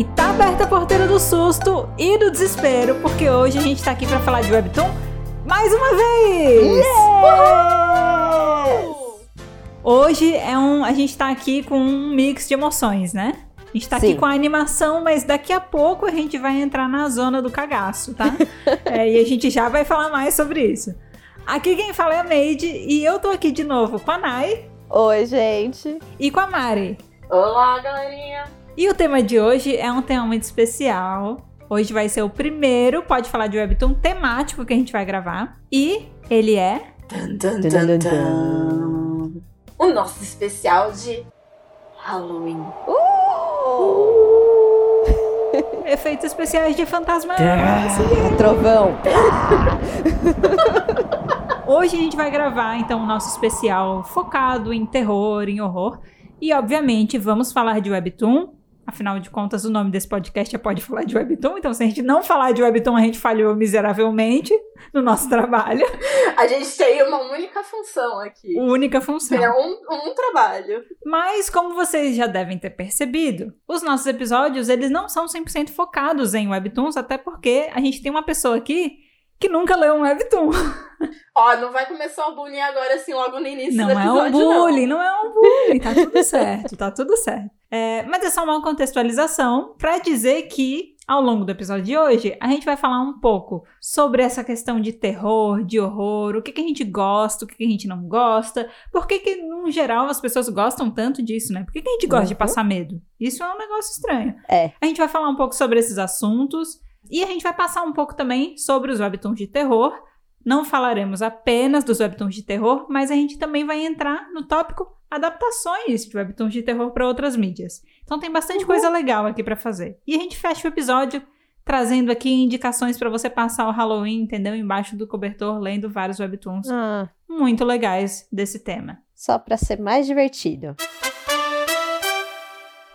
E tá aberta a porteira do susto e do desespero, porque hoje a gente tá aqui para falar de Webtoon mais uma vez! Hoje é um, a gente tá aqui com um mix de emoções, né? A gente tá Sim. aqui com a animação, mas daqui a pouco a gente vai entrar na zona do cagaço, tá? é, e a gente já vai falar mais sobre isso. Aqui quem fala é a Made e eu tô aqui de novo com a Nai. Oi, gente. E com a Mari. Olá, galerinha. E o tema de hoje é um tema muito especial. Hoje vai ser o primeiro Pode Falar de Webtoon temático que a gente vai gravar. E ele é. Dun, dun, dun, o nosso especial de Halloween. Uh! Efeitos especiais de fantasma. Ah, trovão. Hoje a gente vai gravar então o nosso especial focado em terror, em horror. E obviamente vamos falar de Webtoon, Afinal de contas, o nome desse podcast é Pode Falar de Webtoon, então se a gente não falar de Webtoon, a gente falhou miseravelmente no nosso trabalho. A gente tem uma única função aqui. Única função. É um, um trabalho. Mas, como vocês já devem ter percebido, os nossos episódios, eles não são 100% focados em Webtoons, até porque a gente tem uma pessoa aqui que nunca leu um webtoon. Ó, não vai começar o bullying agora, assim, logo no início não do episódio, é um bullying, não. não é um bullying, tá tudo certo, tá tudo certo. É, mas é só uma contextualização para dizer que, ao longo do episódio de hoje, a gente vai falar um pouco sobre essa questão de terror, de horror, o que, que a gente gosta, o que, que a gente não gosta, por que, que, no geral, as pessoas gostam tanto disso, né? Por que, que a gente gosta uhum. de passar medo? Isso é um negócio estranho. É. A gente vai falar um pouco sobre esses assuntos, e a gente vai passar um pouco também sobre os webtoons de terror. Não falaremos apenas dos webtoons de terror, mas a gente também vai entrar no tópico adaptações de webtoons de terror para outras mídias. Então tem bastante uhum. coisa legal aqui para fazer. E a gente fecha o episódio trazendo aqui indicações para você passar o Halloween, entendeu? Embaixo do cobertor, lendo vários webtoons ah. muito legais desse tema. Só para ser mais divertido.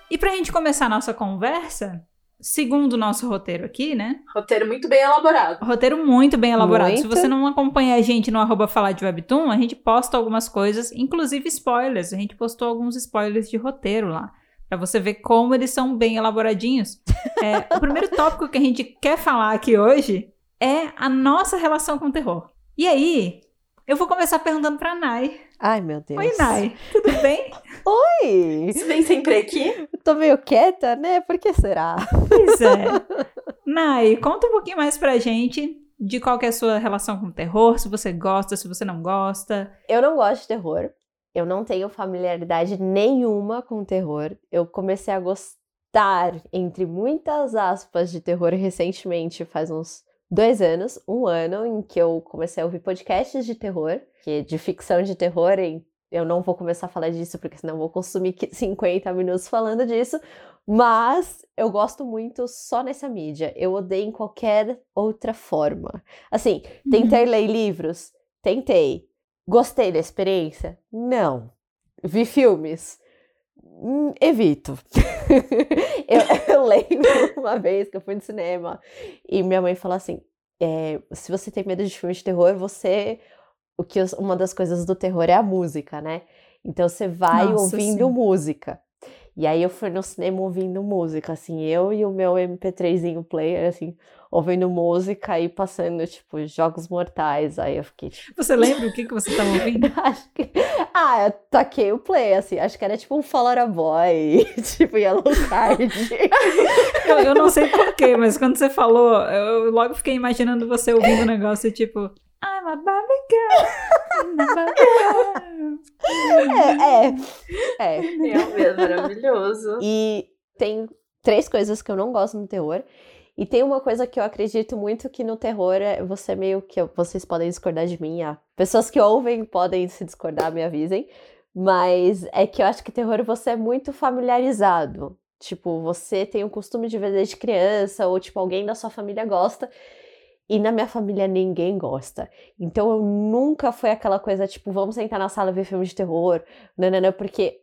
E para a gente começar a nossa conversa, segundo o nosso roteiro aqui, né? Roteiro muito bem elaborado. Roteiro muito bem elaborado. Muito. Se você não acompanha a gente no arroba falar de Webtoon, a gente posta algumas coisas, inclusive spoilers. A gente postou alguns spoilers de roteiro lá. Pra você ver como eles são bem elaboradinhos. É, o primeiro tópico que a gente quer falar aqui hoje é a nossa relação com o terror. E aí, eu vou começar perguntando pra Nai. Ai, meu Deus. Oi, Nai. Tudo bem? Oi! Você vem sempre aqui? Tô meio quieta, né? Por que será? Pois é. Nai, conta um pouquinho mais pra gente de qual é a sua relação com o terror, se você gosta, se você não gosta. Eu não gosto de terror. Eu não tenho familiaridade nenhuma com terror. Eu comecei a gostar, entre muitas aspas, de terror recentemente, faz uns dois anos, um ano, em que eu comecei a ouvir podcasts de terror, que de ficção de terror, eu não vou começar a falar disso, porque senão eu vou consumir 50 minutos falando disso, mas eu gosto muito só nessa mídia. Eu odeio em qualquer outra forma. Assim, tentei uhum. ler livros? Tentei. Gostei da experiência? Não. Vi filmes? Hum, evito. eu, eu, lembro uma vez que eu fui no cinema e minha mãe falou assim: é, se você tem medo de filmes de terror, você. O que uma das coisas do terror é a música, né? Então você vai Nossa, ouvindo sim. música. E aí eu fui no cinema ouvindo música, assim, eu e o meu MP3zinho player, assim, ouvindo música e passando, tipo, jogos mortais. Aí eu fiquei. Tipo... Você lembra o que, que você estava ouvindo? acho que. Ah, eu taquei o play, assim. Acho que era tipo um Out Boy, tipo Yellow Card. eu, eu não sei porquê, mas quando você falou, eu logo fiquei imaginando você ouvindo o negócio, tipo. I'm a Barbie girl. I'm a Barbie girl. É, é. É, é mesmo, maravilhoso. E tem três coisas que eu não gosto no terror. E tem uma coisa que eu acredito muito que no terror é você meio que. Vocês podem discordar de mim, ah, pessoas que ouvem podem se discordar, me avisem. Mas é que eu acho que terror você é muito familiarizado. Tipo, você tem o costume de ver desde criança, ou tipo, alguém da sua família gosta. E na minha família ninguém gosta. Então eu nunca foi aquela coisa, tipo, vamos sentar na sala ver filme de terror, nanana, porque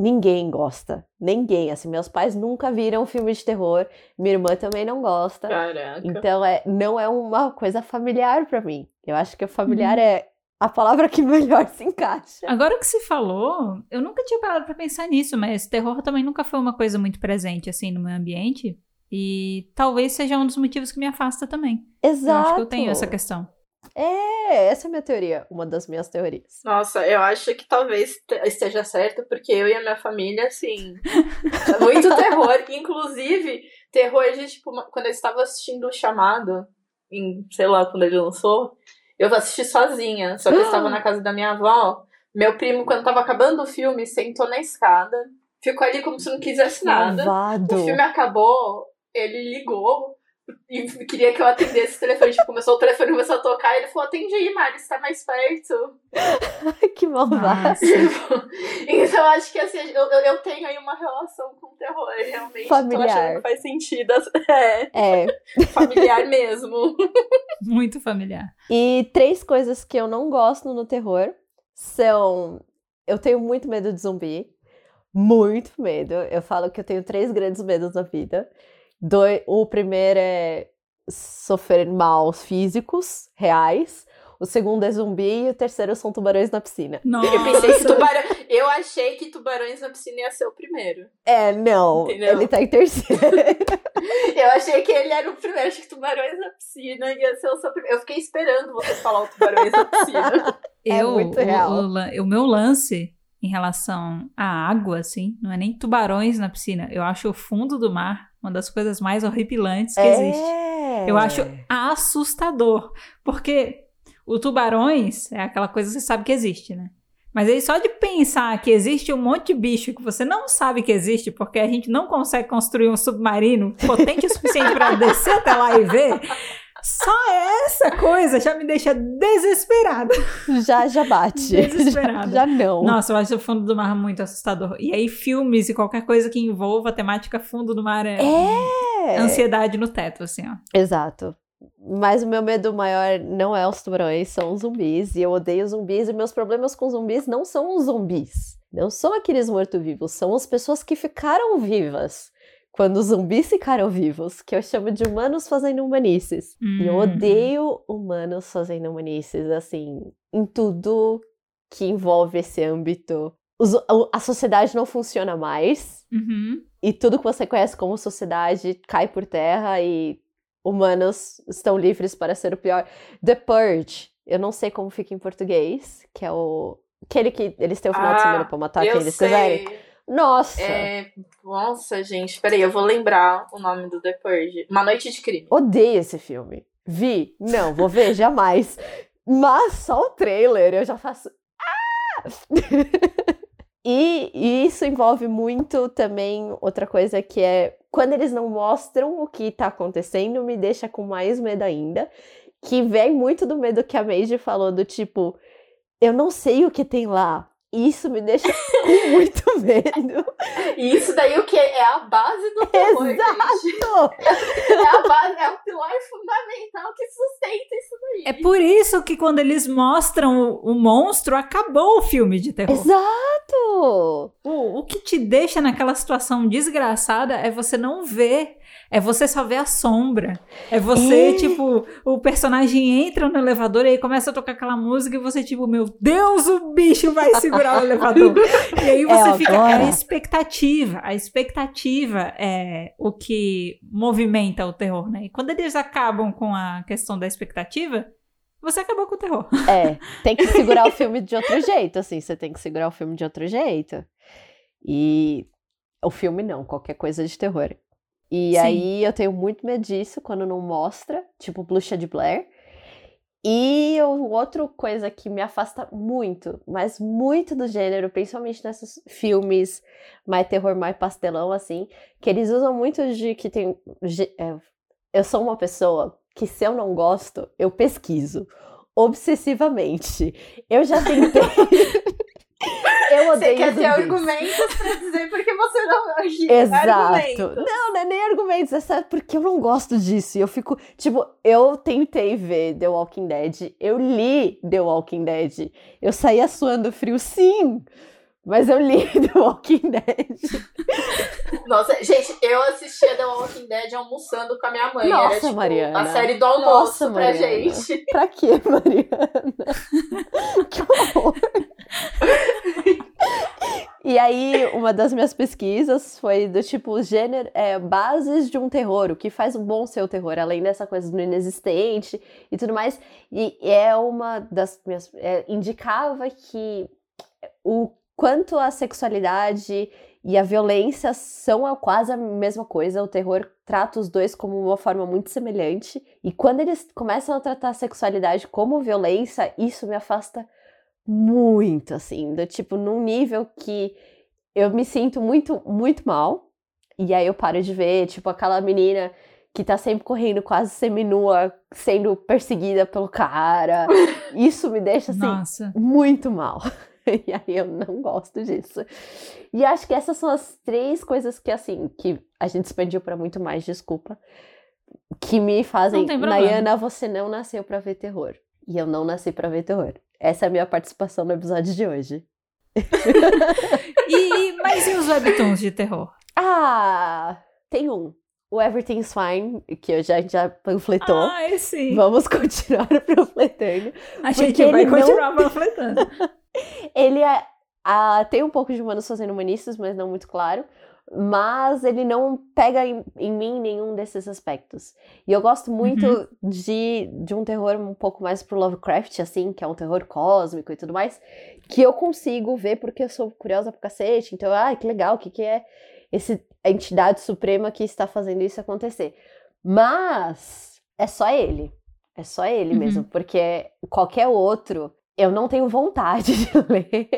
ninguém gosta. Ninguém. Assim, meus pais nunca viram filme de terror. Minha irmã também não gosta. Caraca. Então, é, não é uma coisa familiar para mim. Eu acho que o familiar uhum. é a palavra que melhor se encaixa. Agora que se falou, eu nunca tinha parado pra pensar nisso, mas terror também nunca foi uma coisa muito presente assim no meu ambiente. E talvez seja um dos motivos que me afasta também. Exato. Eu acho que eu tenho essa questão. É, essa é a minha teoria, uma das minhas teorias. Nossa, eu acho que talvez te- esteja certo, porque eu e a minha família, assim, é muito terror. Inclusive, terror de, tipo, quando eu estava assistindo o chamado, em, sei lá, quando ele lançou, eu assisti sozinha. Só que eu estava na casa da minha avó. Meu primo, quando tava acabando o filme, sentou na escada, ficou ali como se não quisesse nada. Malvado. O filme acabou, ele ligou e queria que eu atendesse o telefone. Tipo, começou o telefone, começou a tocar, e ele falou: atende aí, Mari, você tá mais perto. Que malvado. Então, acho que assim, eu, eu- eu tenho aí uma relação com o terror, realmente. Tô Familiar. achando que faz sentido. É, É. familiar mesmo. Muito familiar. E três coisas que eu não gosto no terror são. Eu tenho muito medo de zumbi. Muito medo. Eu falo que eu tenho três grandes medos na vida. Doi- O primeiro é sofrer maus físicos reais. O segundo é zumbi e o terceiro são tubarões na piscina. Nossa. Eu pensei que tubarão. Eu achei que tubarões na piscina ia ser o primeiro. É, não. Entendeu? Ele tá em terceiro. Eu achei que ele era o primeiro. Achei que tubarões na piscina ia ser o seu primeiro. Eu fiquei esperando você falar o tubarões na piscina. É Eu, muito o- real. O, lan- o meu lance em relação à água, assim, não é nem tubarões na piscina. Eu acho o fundo do mar uma das coisas mais horripilantes que existe. É. Eu acho assustador. Porque o tubarões é aquela coisa que você sabe que existe, né? Mas aí só de pensar que existe um monte de bicho que você não sabe que existe, porque a gente não consegue construir um submarino potente o suficiente para descer até lá e ver, só essa coisa já me deixa desesperada. Já, já bate. Desesperada. Já, já não. Nossa, eu acho o fundo do mar muito assustador. E aí, filmes e qualquer coisa que envolva a temática fundo do mar é, É. ansiedade no teto, assim, ó. Exato. Mas o meu medo maior não é os tubarões, são os zumbis. E eu odeio zumbis. E meus problemas com zumbis não são os zumbis. Não são aqueles mortos-vivos. São as pessoas que ficaram vivas. Quando os zumbis ficaram vivos. Que eu chamo de humanos fazendo humanices. E eu Hum. odeio humanos fazendo humanices. Assim, em tudo que envolve esse âmbito. Os- a- sociedade não funciona mais Uhum. e tudo que você conhece como sociedade cai por terra e humanos estão livres para ser o pior. The Purge, eu não sei como fica em português, que é o aquele que eles têm o final de Ah, semana pra matar quem eles sei. quiserem. Nossa, É, nossa, gente, peraí, eu vou lembrar o nome do The Purge. Uma Noite de Crime. odeio esse filme. Vi, não, vou ver jamais. Mas só o trailer eu já faço. Ah! e, e isso envolve muito também outra coisa que é quando eles não mostram o que tá acontecendo, me deixa com mais medo ainda. Que vem muito do medo que a Maisie falou, do tipo, eu não sei o que tem lá. Isso me deixa com muito medo. E isso daí o que? É a base do terror, gente. Exato! É a base, é o pilar fundamental que sustenta isso daí. É por isso que quando eles mostram o, o monstro, acabou o filme de terror. Exato! O, o que te deixa naquela situação desgraçada é você não ver. É você só ver a sombra. É você, É. tipo, o personagem entra no elevador e aí começa a tocar aquela música e você, tipo, meu Deus, o bicho vai segurar o elevador. E aí você É fica. É agora. a expectativa. A expectativa é o que movimenta o terror, né? E quando eles acabam com a questão da expectativa, você acabou com o terror. É, tem que segurar o filme de outro jeito, assim, você tem que segurar o filme de outro jeito. E o filme não, qualquer coisa de terror. E Sim. aí eu tenho muito medo disso quando não mostra, tipo Bruxa de Blair. E outra coisa que me afasta muito, mas muito do gênero, principalmente nesses filmes mais terror, mais pastelão, assim, que eles usam muito de que tem. é, eu sou uma pessoa que, se eu não gosto, eu pesquiso obsessivamente. Eu já tentei. Eu Você odeio quer ter zumbis. argumentos pra dizer porque você não Exato. Argumentos. Não, não é nem argumentos, é só porque eu não gosto disso. E eu fico, tipo, eu tentei ver The Walking Dead, eu li The Walking Dead, eu saía suando frio, sim, mas eu li The Walking Dead. Nossa, gente, eu assistia The Walking Dead almoçando com a minha mãe. Nossa, Era tipo Mariana. a série do almoço Nossa, pra Mariana. gente. Pra quê, Mariana? que horror. E aí, uma das minhas pesquisas foi do tipo gênero, é, bases de um terror, o que faz um bom ser o terror, além dessa coisa do inexistente e tudo mais. E é uma das minhas. é, indicava que o quanto a sexualidade e a violência são quase a mesma coisa. O terror trata os dois como uma forma muito semelhante. E quando eles começam a tratar a sexualidade como violência, isso me afasta muito, assim, do tipo, num nível que eu me sinto muito, muito mal. E aí eu paro de ver, tipo, aquela menina que tá sempre correndo quase seminua, sendo perseguida pelo cara. Isso me deixa, assim, Nossa. muito mal. E aí eu não gosto disso. E acho que essas são as três coisas que, assim, que a gente expandiu pra muito mais, desculpa, que me fazem. Nayana, você não nasceu pra ver terror. E eu não nasci pra ver terror. Essa é a minha participação no episódio de hoje. E, mas e os webtoons de terror? Ah, tem um. O Everything's Fine, que eu já, já panfletou. Ai, sim. Vamos continuar panfletando. A gente porque vai ele não- continuar panfletando. Ele é, ah, tem um pouco de humanos fazendo humanistas, mas não muito claro. Mas ele não pega em, em mim nenhum desses aspectos. E eu gosto muito Uhum. de, de um terror um pouco mais pro Lovecraft, assim, que é um terror cósmico e tudo mais, que eu consigo ver porque eu sou curiosa pro cacete. Então, ai, que legal, o que, que é esse, a entidade suprema que está fazendo isso acontecer. Mas é só ele. É só ele Uhum. mesmo, porque qualquer outro eu não tenho vontade de ler.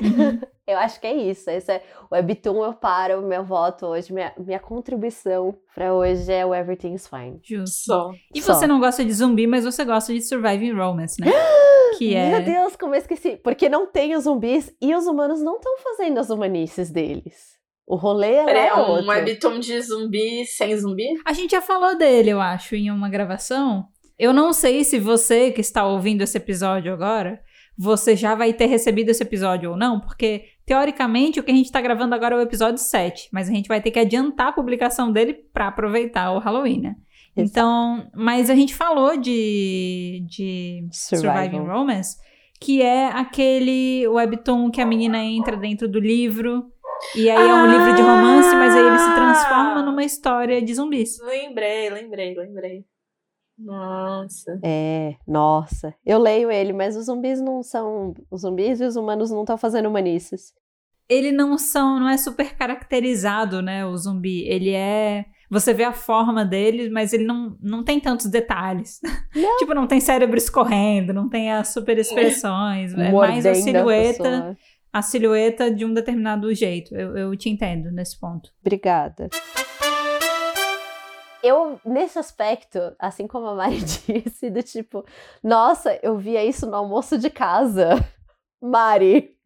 Uhum. Eu acho que é isso. Esse é o Webtoon, eu paro meu voto hoje. Minha, minha contribuição pra hoje é o Everything's Fine. Justo. Só. E Só. você não gosta de zumbi, mas você gosta de surviving romance, né? Que é. Meu Deus, como eu esqueci. Porque não tem os zumbis e os humanos não estão fazendo as humanices deles. O rolê é, Peraí, é um outro. webtoon de zumbi sem zumbi? A gente já falou dele, eu acho, em uma gravação. Eu não sei se você que está ouvindo esse episódio agora, você já vai ter recebido esse episódio ou não, porque teoricamente o que a gente está gravando agora é o episódio 7, mas a gente vai ter que adiantar a publicação dele para aproveitar o Halloween, né? Então, mas a gente falou de, de Survival. Surviving Romance, que é aquele webtoon que a menina entra dentro do livro. E aí é um livro de romance, mas aí ele se transforma numa história de zumbis. Lembrei, lembrei, lembrei. Nossa. É, nossa. Eu leio ele, mas os zumbis não são. Os zumbis e os humanos não estão fazendo humanices. Ele não são, não é super caracterizado, né, o zumbi. Ele é, você vê a forma dele, mas ele não, não tem tantos detalhes. tipo, não tem cérebro escorrendo, não tem as super expressões, é mais a silhueta, pessoa. a silhueta de um determinado jeito. Eu, eu te entendo nesse ponto. Obrigada. Eu, nesse aspecto, assim como a Mari disse, do tipo, nossa, eu via isso no almoço de casa. Mari,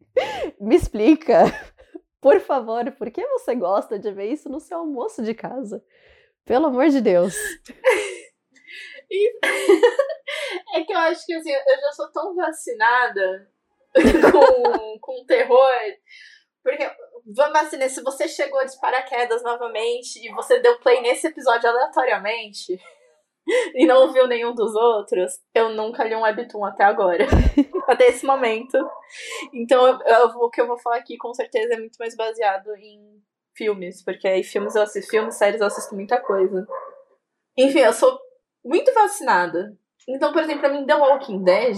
me explica, por favor, por que você gosta de ver isso no seu almoço de casa? Pelo amor de Deus. É que eu acho que assim, eu já sou tão vacinada com, com terror. Porque, vamos assim, né? Se você chegou de paraquedas novamente e você deu play nesse episódio aleatoriamente e não viu nenhum dos outros, eu nunca li um webtoon até agora. até esse momento. Então, eu, eu- o que eu vou falar aqui com certeza é muito mais baseado em filmes. Porque aí filmes eu assisto, filmes, séries eu assisto muita coisa. Enfim, eu sou muito vacinada. Então, por exemplo, pra mim, The Walking Dead,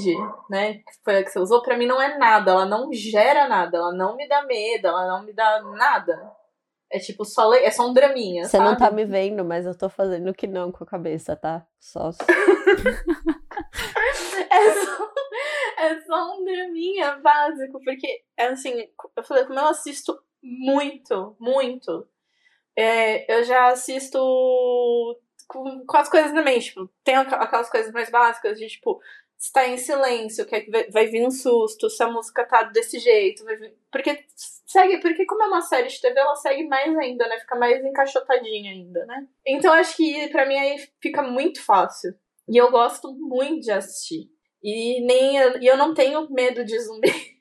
né, que foi a que você usou, pra mim não é nada. Ela não gera nada, ela não me dá medo, ela não me dá nada. É tipo, só le... é só um draminha, Você sabe? não tá me vendo, mas eu tô fazendo que não com a cabeça, tá? Só. É só, é só um draminha básico, porque, é assim, eu falei, como eu assisto muito, muito, é, eu já assisto com, com as coisas na mente, tipo, tem aqu- aquelas coisas mais básicas de, tipo, se tá em silêncio, que, vai, vir um susto, se a música tá desse jeito, vir- porque segue, porque como é uma série de TV, ela segue mais ainda, né, fica mais encaixotadinha ainda, né. Então acho que pra mim aí fica muito fácil. E eu gosto muito de assistir. E nem eu, e eu não tenho medo de zumbi.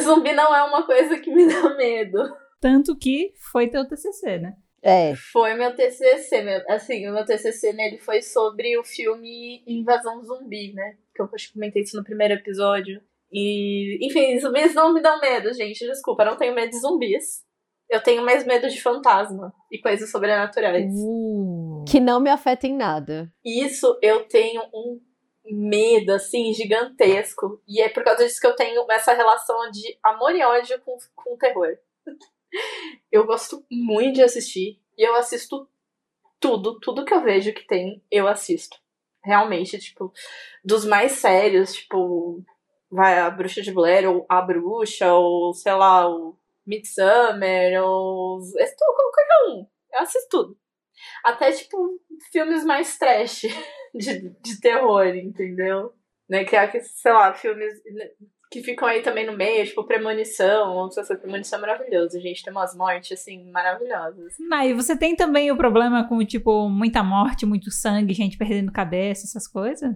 Zumbi não é uma coisa que me dá medo. Tanto que foi teu TCC, né? É. Foi meu TCC, meu, assim, o meu TCC nele foi sobre o filme Invasão Zumbi, né? Que eu acho que comentei isso no primeiro episódio. E, enfim, zumbis não me dão medo, gente. Desculpa, eu não tenho medo de zumbis. Eu tenho mais medo de fantasma e coisas sobrenaturais. Uh. Que não me afeta em nada. Isso eu tenho um medo, assim, gigantesco. E é por causa disso que eu tenho essa relação de amor e ódio com, com terror. Eu gosto muito de assistir. E eu assisto tudo, tudo que eu vejo que tem, eu assisto. Realmente, tipo, dos mais sérios, tipo, vai a Bruxa de Blair, ou A Bruxa, ou sei lá, o Midsummer, ou. qualquer um. Eu assisto tudo. Até, tipo, filmes mais trash de, de terror, entendeu? Né? Que é, sei lá, filmes que ficam aí também no meio, tipo Premonição, ou se Premonição é maravilhoso, gente, tem umas mortes, assim, maravilhosas. Ah, e você tem também o problema com, tipo, muita morte, muito sangue, gente perdendo cabeça, essas coisas?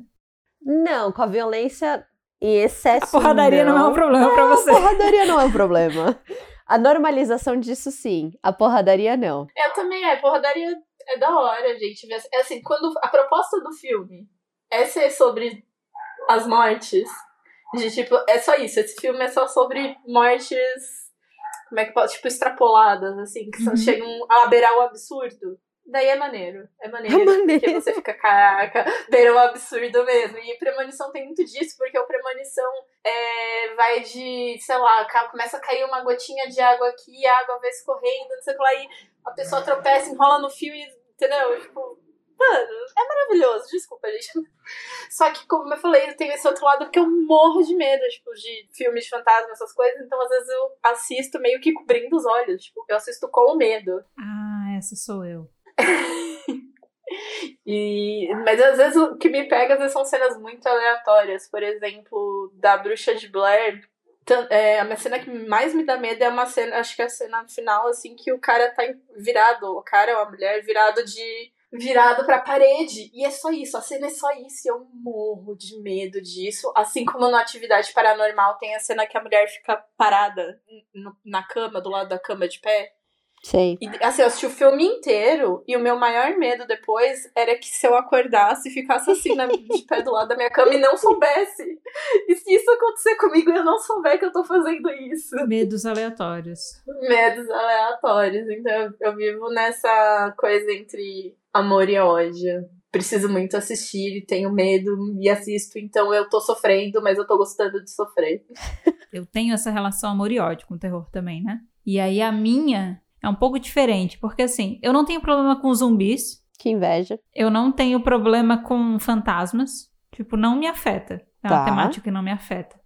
Não, com a violência e excesso. A porradaria não, não é um problema não, pra você. A porradaria não é um problema. A normalização disso, sim. A porradaria, não. Eu também, é. Porradaria é da hora, gente. É assim, quando a proposta do filme é ser sobre as mortes, de tipo, é só isso. Esse filme é só sobre mortes. Como é que pode? Tipo, extrapoladas, assim, que uhum. chegam a beirar o absurdo. Daí é maneiro. É maneiro. É maneiro. Porque você fica, caraca, beira o absurdo mesmo. E Premonição tem muito disso, porque o Premonição é, vai de, sei lá, começa a cair uma gotinha de água aqui, a água vai escorrendo, não sei o que lá, e a pessoa tropeça, enrola no fio e, entendeu? Tipo, Mano, é maravilhoso, desculpa, gente. Só que, como eu falei, tem esse outro lado que eu morro de medo, tipo, de filmes de fantasma, essas coisas. Então, às vezes, eu assisto meio que cobrindo os olhos. Tipo, eu assisto com medo. Ah, essa sou eu. e, mas às vezes o que me pega vezes, são cenas muito aleatórias. Por exemplo, da Bruxa de Blair. É, a minha cena que mais me dá medo é uma cena, acho que é a cena final, assim, que o cara tá virado, o cara ou a mulher virado de virado pra parede. E é só isso, a cena é só isso. E eu morro de medo disso. Assim como na atividade paranormal tem a cena que a mulher fica parada na cama, do lado da cama de pé. Sei. E, assim, eu assisti o filme inteiro e o meu maior medo depois era que se eu acordasse e ficasse assim na, de pé do lado da minha cama e não soubesse. E se isso acontecer comigo e eu não souber que eu tô fazendo isso? Medos aleatórios. Medos aleatórios. Então eu, eu vivo nessa coisa entre amor e ódio. Preciso muito assistir e tenho medo e assisto, então eu tô sofrendo, mas eu tô gostando de sofrer. Eu tenho essa relação amor e ódio com o terror também, né? E aí a minha é um pouco diferente, porque assim, eu não tenho problema com zumbis. Que inveja. Eu não tenho problema com fantasmas. Tipo, não me afeta. É uma tá. temática que não me afeta.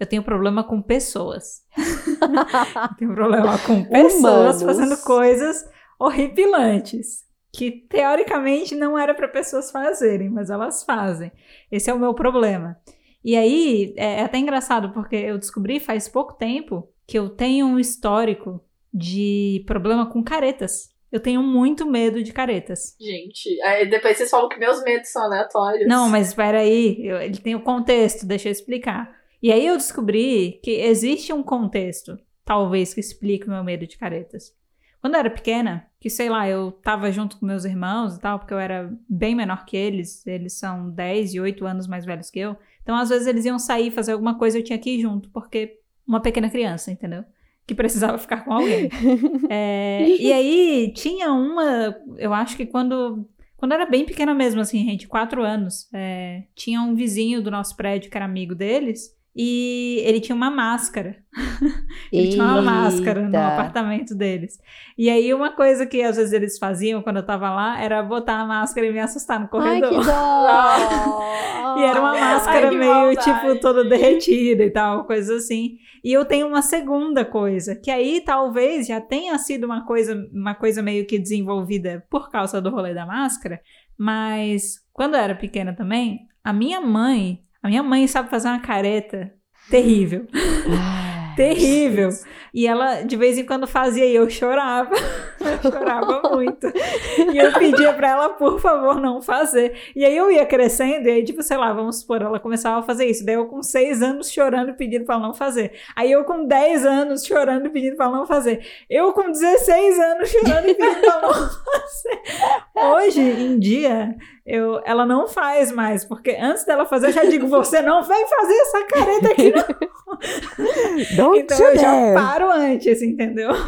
Eu tenho problema com pessoas. eu tenho problema com pessoas Humanos. fazendo coisas horripilantes. Que teoricamente não era para pessoas fazerem, mas elas fazem. Esse é o meu problema. E aí, é, é até engraçado, porque eu descobri faz pouco tempo que eu tenho um histórico de problema com caretas. Eu tenho muito medo de caretas. Gente, aí depois vocês falam que meus medos são aleatórios. Não, mas espera aí, eu, ele tem o contexto, deixa eu explicar. E aí eu descobri que existe um contexto, talvez, que explique o meu medo de caretas. Quando eu era pequena, que sei lá, eu tava junto com meus irmãos e tal, porque eu era bem menor que eles, eles são 10 e 8 anos mais velhos que eu. Então, às vezes, eles iam sair fazer alguma coisa eu tinha que ir junto, porque uma pequena criança, entendeu? que precisava ficar com alguém. é, e aí tinha uma, eu acho que quando quando era bem pequena mesmo, assim, gente, quatro anos, é, tinha um vizinho do nosso prédio que era amigo deles. E ele tinha uma máscara. ele tinha uma máscara no apartamento deles. E aí, uma coisa que às vezes eles faziam quando eu tava lá era botar a máscara e me assustar no corredor. Ai, que dó! e era uma máscara Ai, meio, maldade. tipo, toda derretida e tal, coisa assim. E eu tenho uma segunda coisa, que aí talvez já tenha sido uma coisa, uma coisa meio que desenvolvida por causa do rolê da máscara, mas quando eu era pequena também, a minha mãe a minha mãe sabe fazer uma careta terrível. Terrível. E ela, de vez em quando, fazia e eu chorava. Eu chorava muito. E eu pedia pra ela, por favor, não fazer. E aí eu ia crescendo, e aí, tipo, sei lá, vamos supor, ela começava a fazer isso. Daí eu com seis anos chorando, pedindo pra ela não fazer. Aí eu com 10 anos chorando, pedindo pra ela não fazer. Eu com 16 anos chorando pedindo pra ela não fazer. Hoje em dia, eu, ela não faz mais, porque antes dela fazer, eu já digo, você não vem fazer essa careta aqui, não. Don't então you eu já paro antes, entendeu?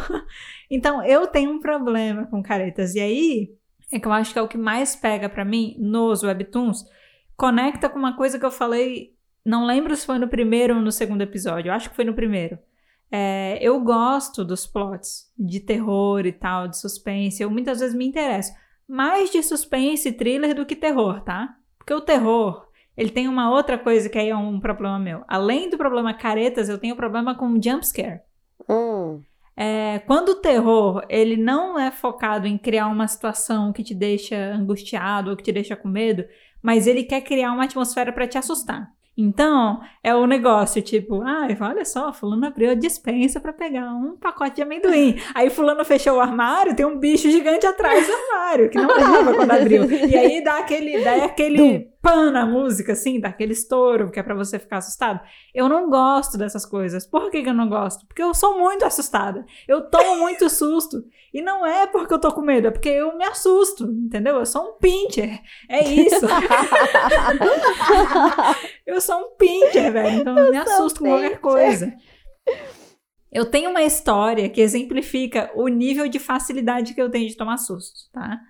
Então eu tenho um problema com caretas. E aí, é que eu acho que é o que mais pega pra mim nos webtoons, conecta com uma coisa que eu falei, não lembro se foi no primeiro ou no segundo episódio, eu acho que foi no primeiro. É, eu gosto dos plots de terror e tal, de suspense, eu muitas vezes me interesso mais de suspense e thriller do que terror, tá? Porque o terror, ele tem uma outra coisa que aí é um problema meu. Além do problema caretas, eu tenho problema com jump scare. Hum, É, quando o terror, ele não é focado em criar uma situação que te deixa angustiado ou que te deixa com medo, mas ele quer criar uma atmosfera pra te assustar. Então, é o negócio, tipo, ai, olha só, fulano abriu a dispensa pra pegar um pacote de amendoim. Aí fulano fechou o armário, tem um bicho gigante atrás do armário, que não tava quando abriu. E aí dá aquele, dá aquele pan na música, assim, dá aquele estouro, que é pra você ficar assustado. Eu não gosto dessas coisas. Por que, que eu não gosto? Porque eu sou muito assustada. Eu tomo muito susto. E não é porque eu tô com medo, é porque eu me assusto, entendeu? Eu sou um pincher. É isso. eu sou um pincher, velho. Então eu me sou um assusto com qualquer coisa. Eu tenho uma história que exemplifica o nível de facilidade que eu tenho de tomar susto, tá?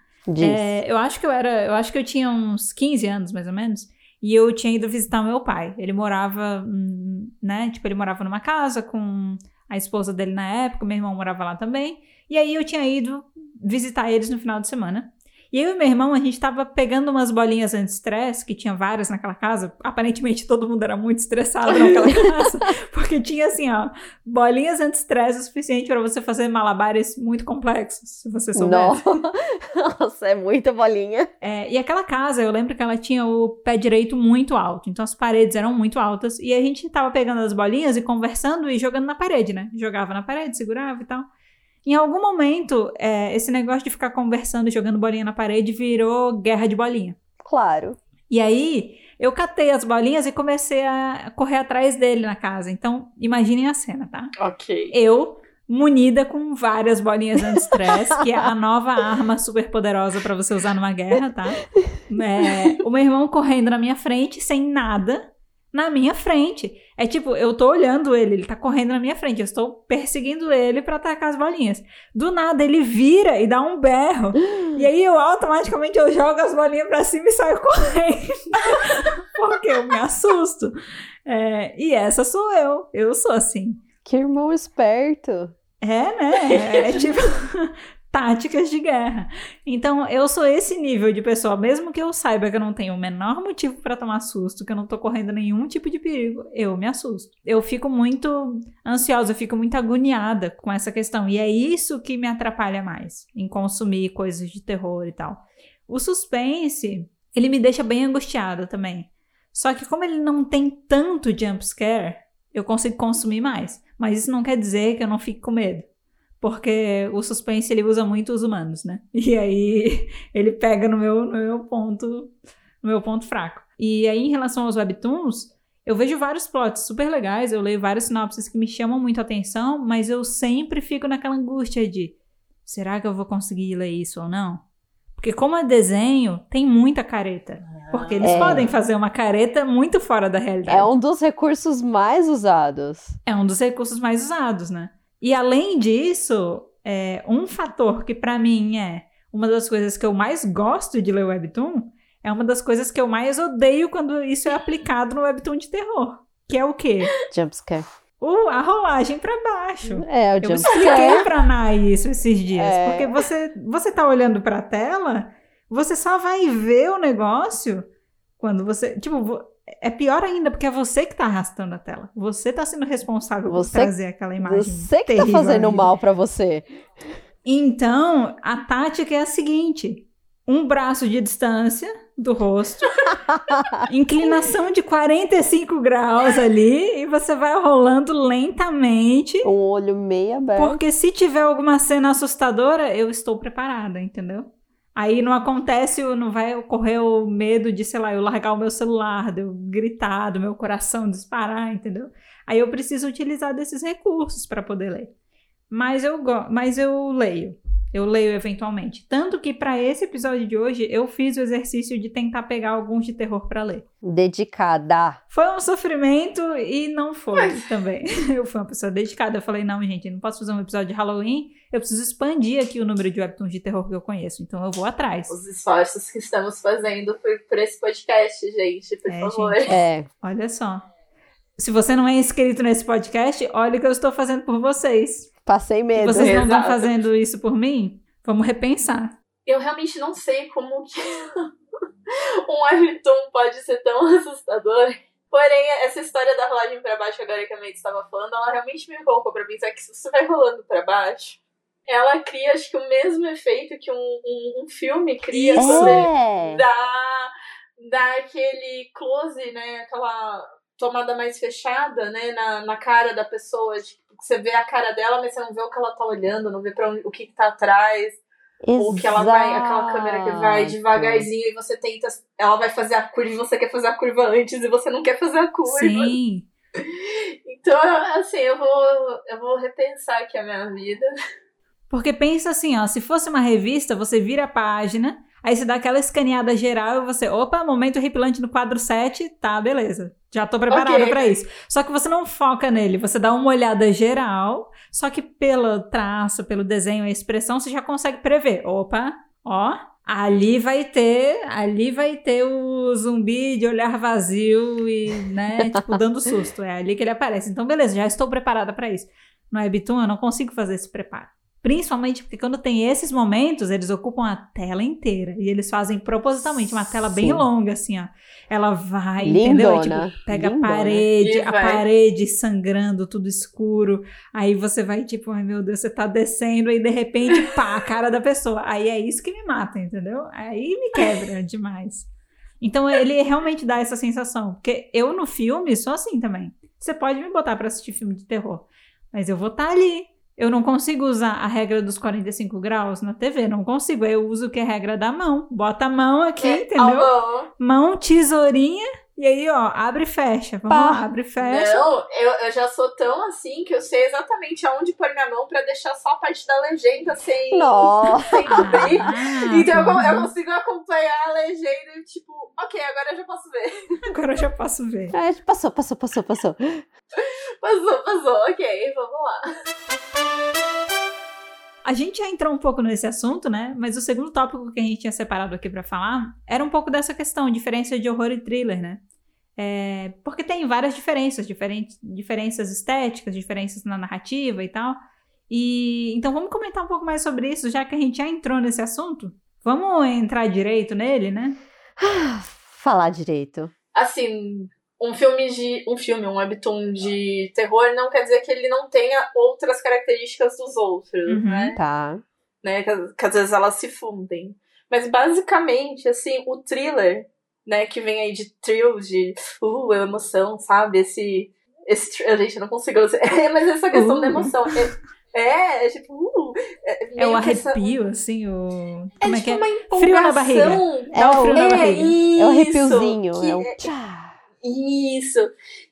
É, eu acho que eu era, eu acho que eu tinha uns 15 anos, mais ou menos, e eu tinha ido visitar meu pai. Ele morava, hum, né, tipo, ele morava numa casa com a esposa dele na época, meu irmão morava lá também, e aí eu tinha ido visitar eles no final de semana. E eu e meu irmão, a gente tava pegando umas bolinhas anti-estresse, que tinha várias naquela casa. Aparentemente todo mundo era muito estressado naquela casa, porque tinha assim, ó, bolinhas anti-estresse o suficiente para você fazer malabares muito complexos, se você soubesse. Nossa, é muita bolinha. É, e aquela casa, eu lembro que ela tinha o pé direito muito alto, então as paredes eram muito altas, e a gente tava pegando as bolinhas e conversando e jogando na parede, né? Jogava na parede, segurava e tal. Em algum momento, é, esse negócio de ficar conversando e jogando bolinha na parede virou guerra de bolinha. Claro. E aí, eu catei as bolinhas e comecei a correr atrás dele na casa. Então, imaginem a cena, tá? Ok. eu munida com várias bolinhas anti-stress, que é a nova arma super poderosa pra você usar numa guerra, tá? É, o meu irmão correndo na minha frente, sem nada, na minha frente. É tipo, eu tô olhando ele, ele tá correndo na minha frente, eu estou perseguindo ele pra atacar as bolinhas. Do nada, ele vira e dá um berro. E aí eu automaticamente eu jogo as bolinhas pra cima e saio correndo. Porque eu me assusto. É, e essa sou eu. Eu sou assim. Que irmão esperto. É, né? É tipo táticas de guerra. Então, eu sou esse nível de pessoa, mesmo que eu saiba que eu não tenho o menor motivo pra tomar susto, que eu não tô correndo nenhum tipo de perigo, eu me assusto. Eu fico muito ansiosa, eu fico muito agoniada com essa questão. E é isso que me atrapalha mais em consumir coisas de terror e tal. O suspense, ele me deixa bem angustiada também. Só que como ele não tem tanto jump scare, eu consigo consumir mais. Mas isso não quer dizer que eu não fique com medo. Porque o suspense ele usa muito os humanos, né? E aí ele pega no meu, no meu ponto, no meu ponto fraco. E aí em relação aos webtoons, eu vejo vários plots super legais, eu leio várias sinopses que me chamam muito a atenção, mas eu sempre fico naquela angústia de será que eu vou conseguir ler isso ou não? Porque como é desenho, tem muita careta. Porque eles É. podem fazer uma careta muito fora da realidade. É um dos recursos mais usados. É um dos recursos mais usados, né? E além disso, é, um fator que pra mim é uma das coisas que eu mais gosto de ler webtoon é uma das coisas que eu mais odeio quando isso é aplicado no webtoon de terror. Que é o quê? Jumpscare. O, a rolagem pra baixo. É, o Eu jumpscare. expliquei pra Nai isso esses dias. É. Porque você, você tá olhando pra tela, você só vai ver o negócio quando você. Tipo, é pior ainda, porque é você que tá arrastando a tela. Você tá sendo responsável Você- por trazer aquela imagem. Você que tá à fazendo vida. mal pra você. Então, a tática é a seguinte: um braço de distância do rosto, inclinação de 45 graus ali, e você vai rolando lentamente. Um olho meio aberto. Porque se tiver alguma cena assustadora, eu estou preparada, entendeu? Aí não acontece, não vai ocorrer o medo de, sei lá, eu largar o meu celular, de eu gritar, do meu coração disparar, entendeu? Aí eu preciso utilizar desses recursos para poder ler. Mas eu, mas eu leio. Eu leio eventualmente. Tanto que para esse episódio de hoje eu fiz o exercício de tentar pegar alguns de terror para ler. Dedicada. Foi um sofrimento e não foi também. Eu fui uma pessoa dedicada. Eu falei, não, gente, não posso fazer um episódio de Halloween. Eu preciso expandir aqui o número de webtoons de terror que eu conheço. Então eu vou atrás. Os esforços que estamos fazendo por, por esse podcast, gente, por é, favor. Gente, é. Olha só. Se você não é inscrito nesse podcast, olha o que eu estou fazendo por vocês. Passei medo. Vocês não estão fazendo isso por mim? Vamos repensar. Eu realmente não sei como que um webtoon pode ser tão assustador. Porém, essa história da rolagem para baixo, agora que a Mente estava falando, ela realmente me colocou para pensar que se você vai rolando para baixo, ela cria, acho que, o mesmo efeito que um, um, um filme cria. Isso. É. Dá, dá aquele close, né? Aquela tomada mais fechada, né? Na, na cara da pessoa. Tipo, você vê a cara dela, mas você não vê o que ela tá olhando, não vê para o que, que tá atrás. Exato. Ou que ela vai, aquela câmera que vai devagarzinho e você tenta. Ela vai fazer a curva e você quer fazer a curva antes e você não quer fazer a curva. Sim. Então, assim, eu vou, eu vou repensar aqui a minha vida. Porque pensa assim, ó, se fosse uma revista, você vira a página, aí você dá aquela escaneada geral e você, opa, momento repilante no quadro 7, tá, beleza. Já tô preparada okay. para isso. Só que você não foca nele, você dá uma olhada geral, só que pelo traço, pelo desenho, a expressão, você já consegue prever. Opa, ó, ali vai ter, ali vai ter o zumbi de olhar vazio e, né, tipo, dando susto. É ali que ele aparece. Então, beleza, já estou preparada para isso. No Webtoon, eu não consigo fazer esse preparo. Principalmente porque quando tem esses momentos, eles ocupam a tela inteira. E eles fazem propositalmente uma tela Sim. bem longa, assim, ó. Ela vai, Lindona. entendeu? tipo, pega Lindona. a parede, a parede sangrando, tudo escuro. Aí você vai, tipo, ai meu Deus, você tá descendo, e de repente, pá, a cara da pessoa. Aí é isso que me mata, entendeu? Aí me quebra demais. Então ele realmente dá essa sensação. Porque eu no filme sou assim também. Você pode me botar para assistir filme de terror. Mas eu vou estar tá ali eu não consigo usar a regra dos 45 graus na TV, não consigo. Eu uso o que é regra da mão. Bota a mão aqui, é, entendeu? Mão. mão, tesourinha, e aí, ó, abre e fecha. Vamos Pá. lá, abre e fecha. Não, eu, eu já sou tão assim que eu sei exatamente aonde pôr minha mão pra deixar só a parte da legenda sem, Nossa. sem abrir. Ah, então eu, eu, consigo acompanhar a legenda e, tipo, ok, agora eu já posso ver. Agora eu já posso ver. É, passou, passou, passou, passou. passou, passou, ok, vamos lá. A gente já entrou um pouco nesse assunto, né? Mas o segundo tópico que a gente tinha separado aqui para falar era um pouco dessa questão, diferença de horror e thriller, né? É, porque tem várias diferenças, diferentes, diferenças estéticas, diferenças na narrativa e tal. E então vamos comentar um pouco mais sobre isso, já que a gente já entrou nesse assunto. Vamos entrar direito nele, né? Falar direito. Assim, um filme de um filme, um webtoon de terror não quer dizer que ele não tenha outras características dos outros, uhum, né? Tá. Né? Que, que às vezes elas se fundem. Mas basicamente, assim, o thriller, né, que vem aí de thrill, de uh, emoção, sabe? Esse. esse a gente não consigo dizer. mas essa questão uh. da emoção. É, é, é tipo. Uh, é, é o arrepio, essa... assim, o. É Como é, tipo que é? uma empolgação. Frio na barriga. É, o frio na é barriga. Isso, é o arrepiozinho. É o tchá. Isso.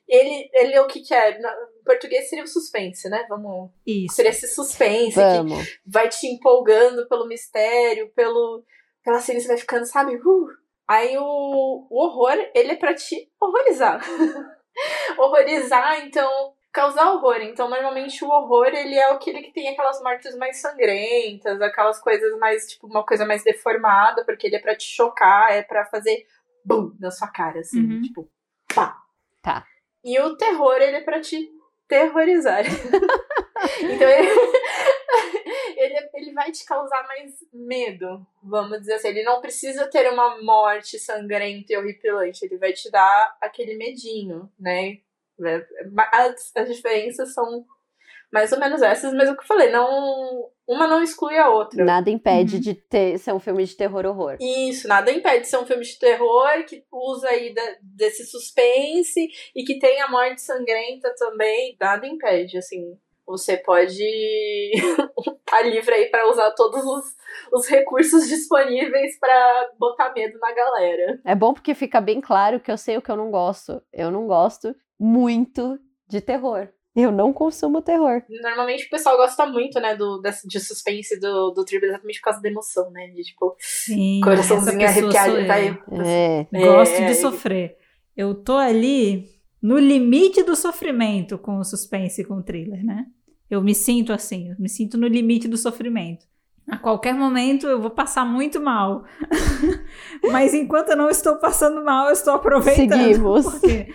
Ele, ele é o que, que é? Em português seria o suspense, né? Vamos. Isso. Seria esse suspense Vamos. que vai te empolgando pelo mistério, pelo. Pela cena, você vai ficando, sabe? Uh. Aí o, o horror, ele é pra te horrorizar. horrorizar, então. Causar horror. Então, normalmente, o horror, ele é aquele que tem aquelas mortes mais sangrentas, aquelas coisas mais, tipo, uma coisa mais deformada, porque ele é pra te chocar, é pra fazer bum na sua cara, assim, uhum. tipo, pá. Tá. E o terror, ele é pra te terrorizar. então ele, ele, ele vai te causar mais medo, vamos dizer assim. Ele não precisa ter uma morte sangrenta e horripilante, ele vai te dar aquele medinho, né? As, as diferenças são mais ou menos essas, mas o que eu falei, não. Uma não exclui a outra. Nada impede Uhum. de ter, ser um filme de terror horror. Isso, nada impede de ser um filme de terror que usa aí da- desse suspense e que tem a morte sangrenta também. Nada impede, assim. Você pode estar livre aí pra usar todos os, os recursos disponíveis pra botar medo na galera. É bom porque fica bem claro que eu sei o que eu não gosto. Eu não gosto muito de terror. Eu não consumo terror. Normalmente o pessoal gosta muito, né, do, desse- de suspense do, do thriller exatamente por causa da emoção, né? De tipo, Sim, coraçãozinho arrepiado. sou Vai, eu. É. Gosto É, de sofrer. Eu tô ali no limite do sofrimento com o suspense e com o thriller, né? Eu me sinto assim, eu me sinto no limite do sofrimento. A qualquer momento eu vou passar muito mal. Mas enquanto eu não estou passando mal, eu estou aproveitando. Seguimos. Porque,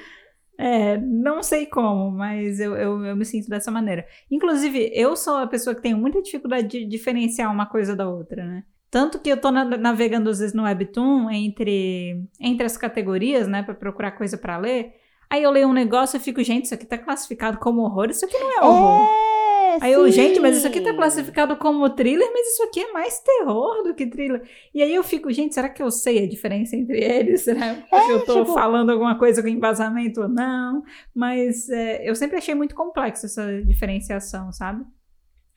é, não sei como, mas eu, eu, eu me sinto dessa maneira. Inclusive, eu sou a pessoa que tem muita dificuldade de diferenciar uma coisa da outra, né? Tanto que eu tô na- navegando às vezes no Webtoon entre, entre as categorias, né, pra procurar coisa pra ler. Aí eu leio um negócio e fico, gente, isso aqui tá classificado como horror, isso aqui não é horror. É, Aí eu, sim. gente, mas isso aqui tá classificado como thriller, mas isso aqui é mais terror do que thriller. E aí eu fico, gente, será que eu sei a diferença entre eles? Será que eu tô tipo- falando alguma coisa com embasamento ou não? Mas é, eu sempre achei muito complexo essa diferenciação, sabe?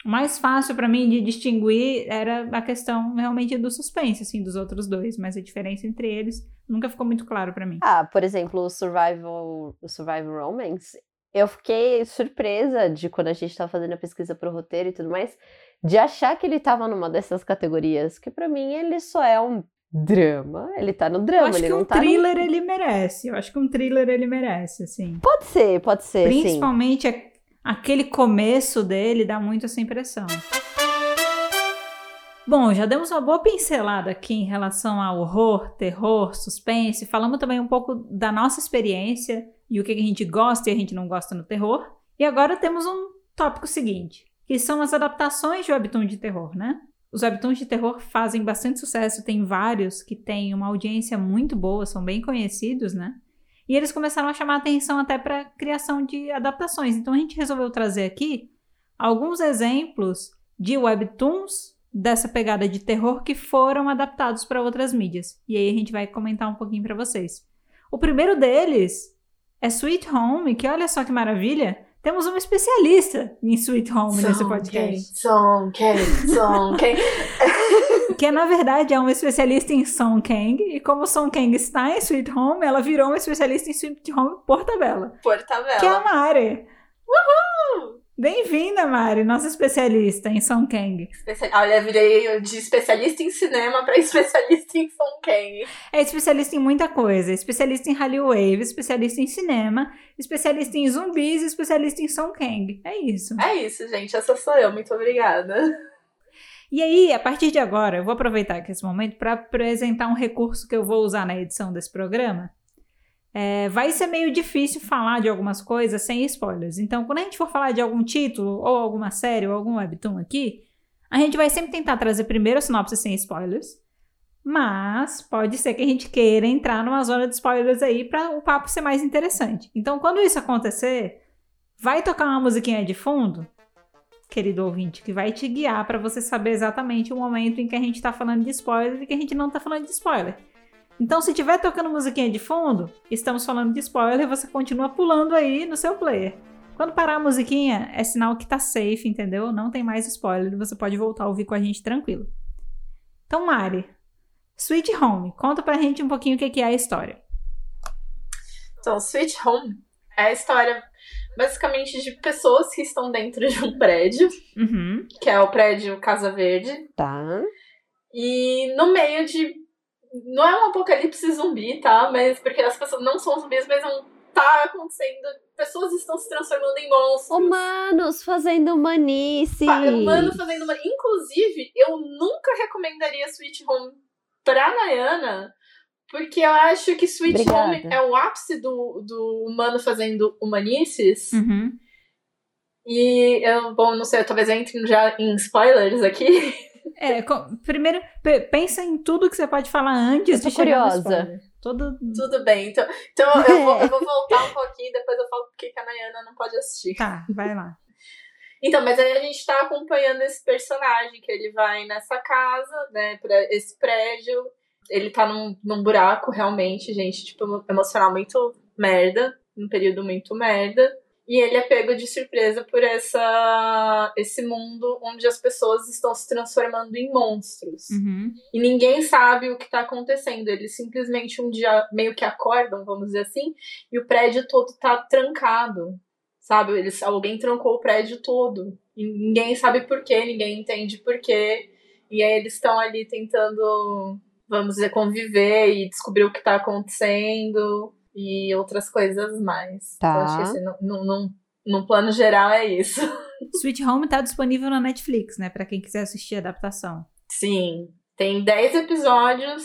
O mais fácil pra mim de distinguir era a questão realmente do suspense, assim, dos outros dois, mas a diferença entre eles nunca ficou muito claro pra mim. Ah, por exemplo, o Survival, o Survival Romance, eu fiquei surpresa de quando a gente tava fazendo a pesquisa pro roteiro e tudo mais, de achar que ele tava numa dessas categorias, que pra mim ele só é um drama, ele tá no Eu drama, acho ele que não um tá no- thriller ele merece. Eu acho que um thriller ele merece, assim. Pode ser, pode ser, sim. Principalmente a- aquele começo dele dá muito essa impressão. Bom, já demos uma boa pincelada aqui em relação ao horror, terror, suspense. Falamos também um pouco da nossa experiência e o que a gente gosta e a gente não gosta no terror. E agora temos um tópico seguinte, que são as adaptações de webtoon de terror, né? Os webtoons de terror fazem bastante sucesso, tem vários que têm uma audiência muito boa, são bem conhecidos, né? E eles começaram a chamar atenção até para criação de adaptações. Então a gente resolveu trazer aqui alguns exemplos de webtoons dessa pegada de terror que foram adaptados para outras mídias. E aí a gente vai comentar um pouquinho para vocês. O primeiro deles é Sweet Home, que olha só que maravilha. Temos um especialista em Sweet Home nesse podcast. Song Kang, Song Kang. Que na verdade é uma especialista em Song Kang. E como Song Kang está em Sweet Home, ela virou uma especialista em Sweet Home por tabela. Por tabela. Que é a Mari. Uhul! Bem-vinda, Mari, nossa especialista em Song Kang. Especia- Olha, virei de especialista em cinema pra especialista em Song Kang. É especialista em muita coisa. Especialista em Hollywood, especialista em cinema, especialista em zumbis, especialista em Song Kang. É isso. É isso, gente. Essa sou eu. Muito obrigada. E aí, a partir de agora, eu vou aproveitar aqui esse momento para apresentar um recurso que eu vou usar na edição desse programa. É, vai ser meio difícil falar de algumas coisas sem spoilers. Então, quando a gente for falar de algum título, ou alguma série, ou algum webtoon aqui, a gente vai sempre tentar trazer primeiro a sinopse sem spoilers. Mas pode ser que a gente queira entrar numa zona de spoilers aí para o papo ser mais interessante. Então, quando isso acontecer, vai tocar uma musiquinha de fundo querido ouvinte, que vai te guiar para você saber exatamente o momento em que a gente tá falando de spoiler e que a gente não tá falando de spoiler. Então, se tiver tocando musiquinha de fundo, estamos falando de spoiler e você continua pulando aí no seu player. Quando parar a musiquinha, é sinal que tá safe, entendeu? Não tem mais spoiler você pode voltar a ouvir com a gente tranquilo. Então, Mari, Sweet Home, conta pra gente um pouquinho o que que é a história. Então, Sweet Home é a história basicamente de pessoas que estão dentro de um prédio, Uhum. que é o prédio Casa Verde, Tá. e no meio de. Não é um apocalipse zumbi, tá? Mas porque as pessoas não são zumbis, mas não tá acontecendo. Pessoas estão se transformando em monstros. Humanos fazendo manice. Fa- Humano fazendo uma. Inclusive, eu nunca recomendaria Sweet Home pra Nayana, porque eu acho que Sweet Obrigada. Home é o ápice do, do humano fazendo humanices. Uhum. E eu, bom, não sei, talvez eu entre já em spoilers aqui. É, co- primeiro, pe- pensa em tudo que você pode falar antes de chegar curiosa. Todo... Tudo bem, então, então eu, vou, eu vou voltar um pouquinho, depois eu falo porque que a Nayana não pode assistir. Tá, vai lá. Então, mas aí a gente tá acompanhando esse personagem, que ele vai nessa casa, né, pra esse prédio. Ele tá num, num buraco, realmente, gente, tipo, emocional muito merda, num período muito merda. E ele é pego de surpresa por essa esse mundo onde as pessoas estão se transformando em monstros. Uhum. E ninguém sabe o que está acontecendo. Eles simplesmente um dia meio que acordam, vamos dizer assim, e o prédio todo tá trancado. Sabe? Eles, alguém trancou o prédio todo. E ninguém sabe por quê, ninguém entende por quê. E aí eles estão ali tentando, vamos dizer, conviver e descobrir o que está acontecendo e outras coisas mais. Tá. Então, acho que assim, no, no, no plano geral é isso. Sweet Home tá disponível na Netflix, né? Pra quem quiser assistir a adaptação. Sim. Tem 10 episódios,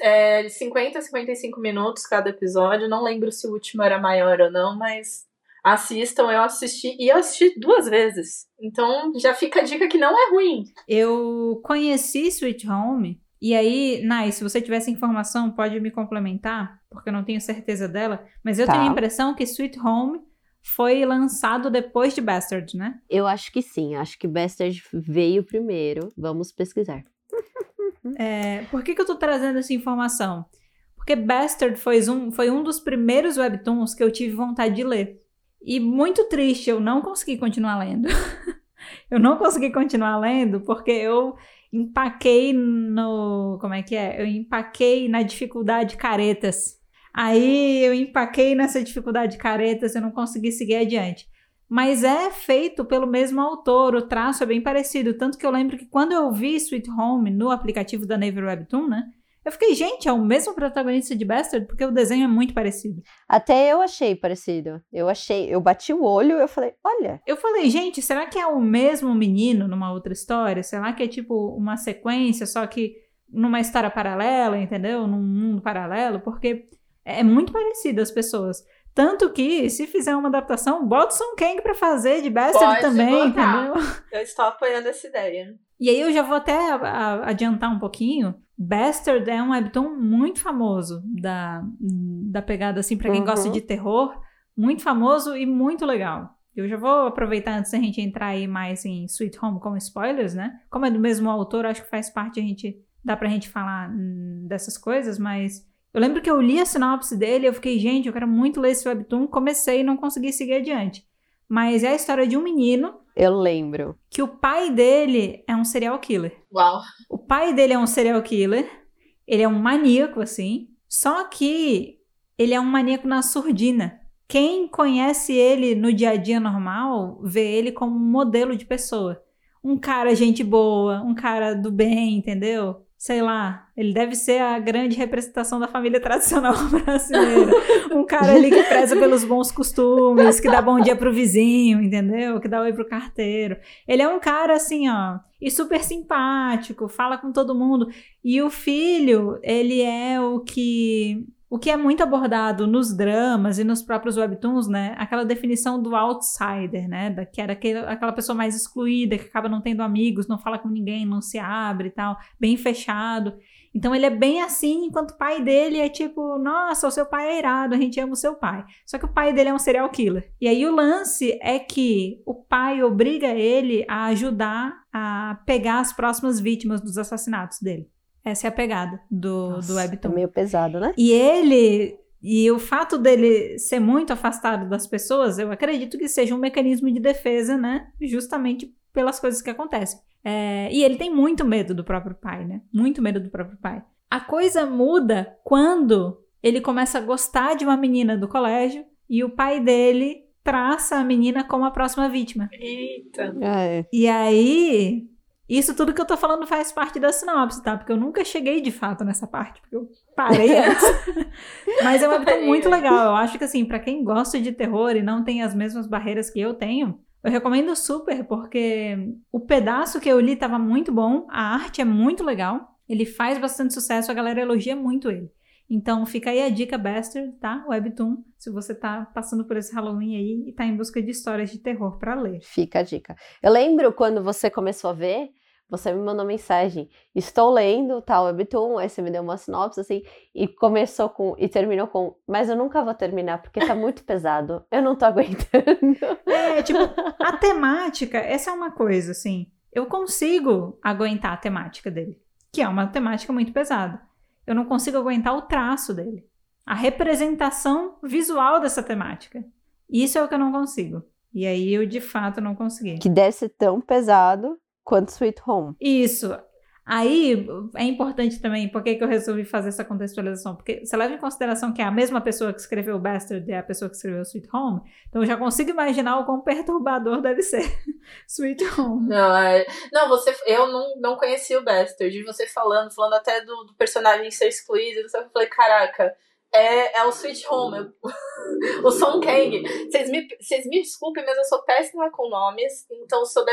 é, de 50 a 55 minutos cada episódio. Não lembro se o último era maior ou não, mas assistam. Eu assisti e eu assisti duas vezes. Então já fica a dica que não é ruim. Eu conheci Sweet Home e aí, Nai, se você tivesse informação, pode me complementar, porque eu não tenho certeza dela, mas eu Tá. tenho a impressão que Sweet Home foi lançado depois de Bastard, né? Eu acho que sim, acho que Bastard veio primeiro. Vamos pesquisar. É, por que, que eu tô trazendo essa informação? Porque Bastard foi um, foi um dos primeiros webtoons que eu tive vontade de ler. E muito triste, eu não consegui continuar lendo. eu não consegui continuar lendo porque eu empaquei no. Como é que é? Eu empaquei na dificuldade caretas. Aí eu empaquei nessa dificuldade caretas, eu não consegui seguir adiante. Mas é feito pelo mesmo autor, o traço é bem parecido. Tanto que eu lembro que quando eu vi Sweet Home no aplicativo da Naver Webtoon, né? Eu fiquei, gente, é o mesmo protagonista de Bastard, porque o desenho é muito parecido. Até eu achei parecido. Eu achei, eu bati o olho e eu falei, olha, Eu falei, gente, será que é o mesmo menino numa outra história? Será que é tipo uma sequência, só que numa história paralela, entendeu? Num mundo paralelo? Porque é muito parecido as pessoas. Tanto que, se fizer uma adaptação, bota o Son Kang pra fazer de Bastard Pode também, botar. entendeu? Eu estou apoiando essa ideia. E aí eu já vou até adiantar um pouquinho. Bastard é um webtoon muito famoso da, da pegada, assim, pra quem Uhum. gosta de terror. Muito famoso e muito legal. Eu já vou aproveitar antes da gente entrar aí mais em Sweet Home com spoilers, né? Como é do mesmo autor, acho que faz parte a gente... Dá pra gente falar hum, dessas coisas, mas... Eu lembro que eu li a sinopse dele e eu fiquei, gente, eu quero muito ler esse webtoon. Comecei e não consegui seguir adiante. Mas é a história de um menino eu lembro. que o pai dele é um serial killer. Uau. O pai dele é um serial killer, ele é um maníaco, assim, só que ele é um maníaco na surdina. Quem conhece ele no dia a dia normal vê ele como um modelo de pessoa. Um cara gente boa, um cara do bem, entendeu? Sei lá, ele deve ser a grande representação da família tradicional brasileira. Um cara ali que preza pelos bons costumes, que dá bom dia pro vizinho, entendeu? Que dá oi pro carteiro. Ele é um cara assim, ó, e super simpático, fala com todo mundo. E o filho, ele é o que o que é muito abordado nos dramas e nos próprios webtoons, né? Aquela definição do outsider, né? Da, que era aquele, aquela pessoa mais excluída, que acaba não tendo amigos, não fala com ninguém, não se abre e tal, bem fechado. Então ele é bem assim, enquanto o pai dele é tipo, nossa, o seu pai é irado, a gente ama o seu pai. Só que o pai dele é um serial killer. E aí o lance é que o pai obriga ele a ajudar a pegar as próximas vítimas dos assassinatos dele. Essa é a pegada do, do É webtoon. meio pesado, né? E ele. E o fato dele ser muito afastado das pessoas, eu acredito que seja um mecanismo de defesa, né? Justamente pelas coisas que acontecem. É, e ele tem muito medo do próprio pai, né? Muito medo do próprio pai. A coisa muda quando ele começa a gostar de uma menina do colégio e o pai dele traça a menina como a próxima vítima. Eita. É. E aí, isso tudo que eu tô falando faz parte da sinopse, tá? Porque eu nunca cheguei de fato nessa parte, porque eu parei antes. Mas é um webtoon Parei muito legal. Eu acho que, assim, pra quem gosta de terror e não tem as mesmas barreiras que eu tenho, eu recomendo super, porque o pedaço que eu li tava muito bom, a arte é muito legal, ele faz bastante sucesso, a galera elogia muito ele. Então fica aí a dica Bastard, tá? Webtoon, se você tá passando por esse Halloween aí e tá em busca de histórias de terror pra ler. Fica a dica. Eu lembro quando você começou a ver, você me mandou mensagem, estou lendo tal webtoon, aí você me deu uma sinopse assim, e começou com, e terminou com, mas eu nunca vou terminar, porque tá muito pesado, eu não tô aguentando. É, tipo, a temática, essa é uma coisa, assim, eu consigo aguentar a temática dele, que é uma temática muito pesada. Eu não consigo aguentar o traço dele, a representação visual dessa temática. Isso é o que eu não consigo. E aí eu de fato não consegui. Que deve ser tão pesado quanto Sweet Home. Isso. Aí é importante também, por que, que eu resolvi fazer essa contextualização? Porque você leva em consideração que é a mesma pessoa que escreveu Bastard é a pessoa que escreveu Sweet Home, então eu já consigo imaginar o quão perturbador deve ser Sweet Home. Não, é... não você, eu não, não conhecia o Bastard, e você falando, falando até do, do personagem ser excluído, eu falei, caraca, é, é o Sweet Home. o Song Kang. Vocês me, vocês me desculpem, mas eu sou péssima com nomes. Então, sobre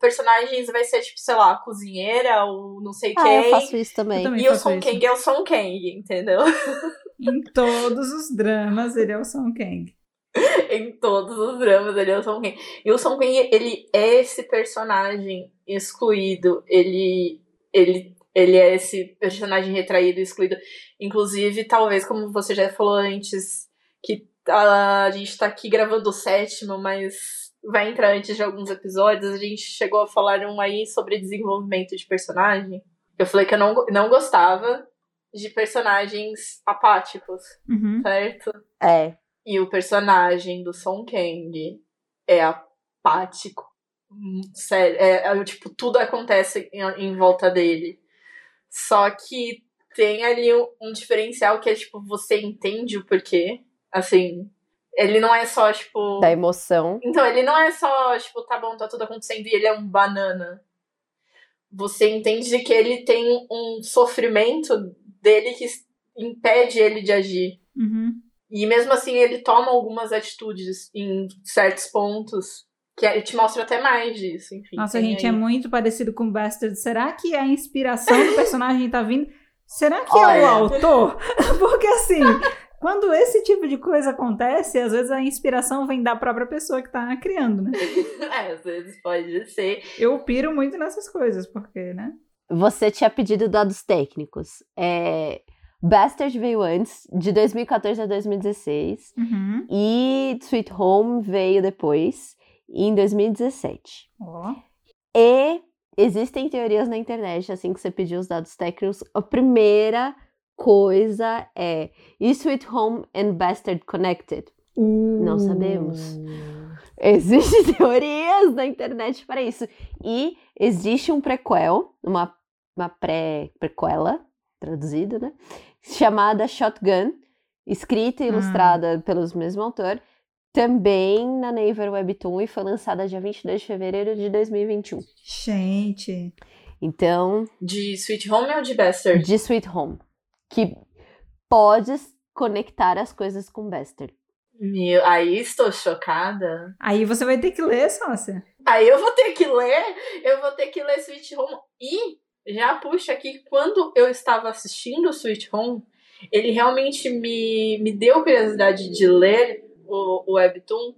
personagens, vai ser tipo, sei lá, cozinheira ou não sei ah, quem. eu faço isso também. também e o Song Kang é o Song Kang, entendeu? Em todos os dramas, ele é o Song Kang. em todos os dramas, ele é o Song Kang. E o Song Kang, ele é esse personagem excluído. Ele, ele ele é esse personagem retraído, excluído. Inclusive, talvez, como você já falou antes, que a gente tá aqui gravando o sétimo, mas vai entrar antes de alguns episódios. A gente chegou a falar um aí sobre desenvolvimento de personagem. Eu falei que eu não, não gostava de personagens apáticos, Uhum. certo? É. E o personagem do Song Kang é apático. Hum, Sério, é, é, tipo, tudo acontece em, em volta dele. Só que tem ali um, um, diferencial que é, tipo, você entende o porquê. Assim, ele não é só, tipo. Da emoção. Então, ele não é só, tipo, tá bom, tá tudo acontecendo e ele é um banana. Você entende que ele tem um sofrimento dele que impede ele de agir. Uhum. E mesmo assim, ele toma algumas atitudes em certos pontos que te mostra até mais disso, enfim. Nossa, gente, aí. é muito parecido com Bastard. Será que a inspiração do personagem tá vindo? Será que Olha. é o autor? Porque assim, quando esse tipo de coisa acontece, às vezes a inspiração vem da própria pessoa que tá criando, né? é, às vezes pode ser. Eu piro muito nessas coisas, porque, né? Você tinha pedido dados técnicos. É... Bastard veio antes, de 2014 a 2016. Uhum. E Sweet Home veio depois em 2017. Oh. E existem teorias na internet, assim que você pediu os dados técnicos. A primeira coisa é: Is Sweet Home and Bastard connected? Uh. Não sabemos. Existem teorias na internet para isso. E existe um prequel, uma, uma pré-prequela, traduzido, né? Chamada Shotgun, escrita e ilustrada hum. pelos mesmo autor, também na Naver Webtoon e foi lançada dia 22 de fevereiro de 2021. Gente. Então. De Sweet Home ou de Bastard? De Sweet Home. Que pode conectar as coisas com Bastard. Meu, aí estou chocada. Aí você vai ter que ler, sócia. Aí eu vou ter que ler, eu vou ter que ler Sweet Home. E já puxa aqui, quando eu estava assistindo Sweet Home, ele realmente me, me deu curiosidade de ler o, o Webtoon,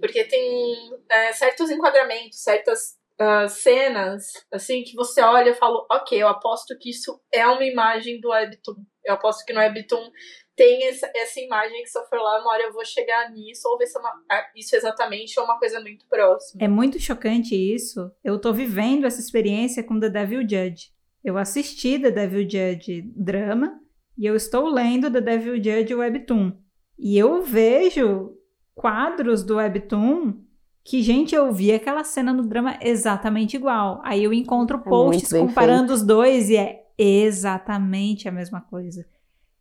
porque tem é, certos enquadramentos, certas uh, cenas, assim, que você olha e fala, ok, eu aposto que isso é uma imagem do Webtoon. Eu aposto que no Webtoon tem essa, essa imagem que se eu for lá uma hora eu vou chegar nisso ou ver se é uma, isso exatamente é uma coisa muito próxima. É muito chocante isso. Eu tô vivendo essa experiência com The Devil Judge. Eu assisti The Devil Judge drama e eu estou lendo The Devil Judge Webtoon. E eu vejo quadros do Webtoon que, gente, eu vi aquela cena no drama exatamente igual. Aí eu encontro é posts comparando feito. os dois e é exatamente a mesma coisa.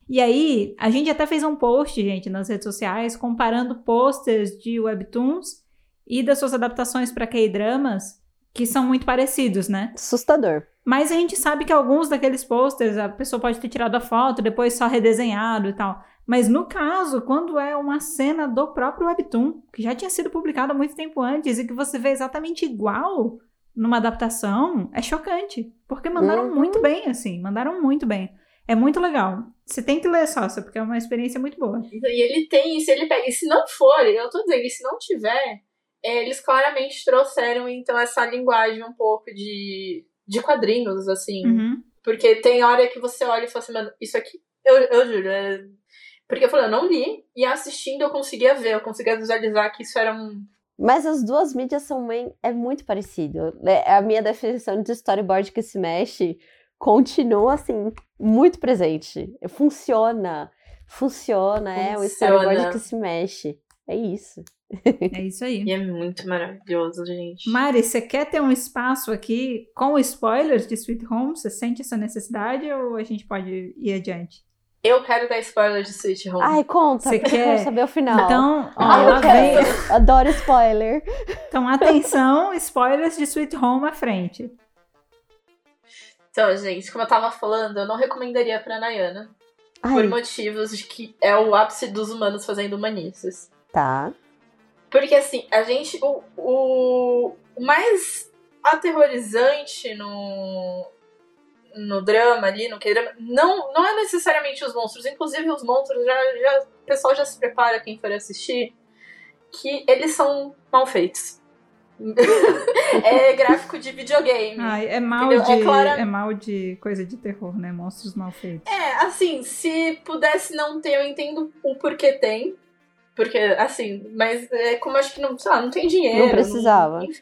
E aí, a gente até fez um post, gente, nas redes sociais, comparando posters de webtoons e das suas adaptações para K-dramas, que são muito parecidos, né? Assustador. Mas a gente sabe que alguns daqueles posters a pessoa pode ter tirado a foto, depois só redesenhado e tal. Mas no caso, quando é uma cena do próprio Webtoon, que já tinha sido publicado há muito tempo antes e que você vê exatamente igual numa adaptação, é chocante. Porque mandaram uhum. muito bem, assim, mandaram muito bem. É muito legal. Você tem que ler Salsa, porque é uma experiência muito boa. E ele tem, se ele pega. E se não for, eu tô dizendo, e se não tiver, é, eles claramente trouxeram, então, essa linguagem um pouco de de quadrinhos, assim. Uhum. Porque tem hora que você olha e fala assim, mano, isso aqui, eu, eu juro, é... Porque eu falei, eu não li, e assistindo eu conseguia ver, eu conseguia visualizar que isso era um. Mas as duas mídias são bem, é muito parecido. É a minha definição de storyboard que se mexe continua assim, muito presente. Funciona. Funciona, é o storyboard que se mexe. É isso. É isso aí. E é muito maravilhoso, gente. Mari, você quer ter um espaço aqui com spoilers de Sweet Home? Você sente essa necessidade ou a gente pode ir adiante? Eu quero dar spoiler de Sweet Home. Ai, conta, Você eu quer? quero saber o final. Então, ó, Ai, eu quero. vem. Adoro spoiler. Então, atenção, spoilers de Sweet Home à frente. Então, gente, como eu tava falando, eu não recomendaria pra Nayana. Por Ai, motivos de que é o ápice dos humanos fazendo humanices. tá. Porque, assim, a gente. O, o mais aterrorizante no, no drama ali, no que drama, não, não é necessariamente os monstros. Inclusive, os monstros, já, já, o pessoal já se prepara, quem for assistir, que eles são mal feitos. é gráfico de videogame. Ai, é mal Entendeu? de É clara- é mal de coisa de terror, né? Monstros mal feitos. É, assim, se pudesse não ter, eu entendo o porquê tem. Porque, assim, mas é como acho que não, sei lá, não tem dinheiro. Não precisava. enfim.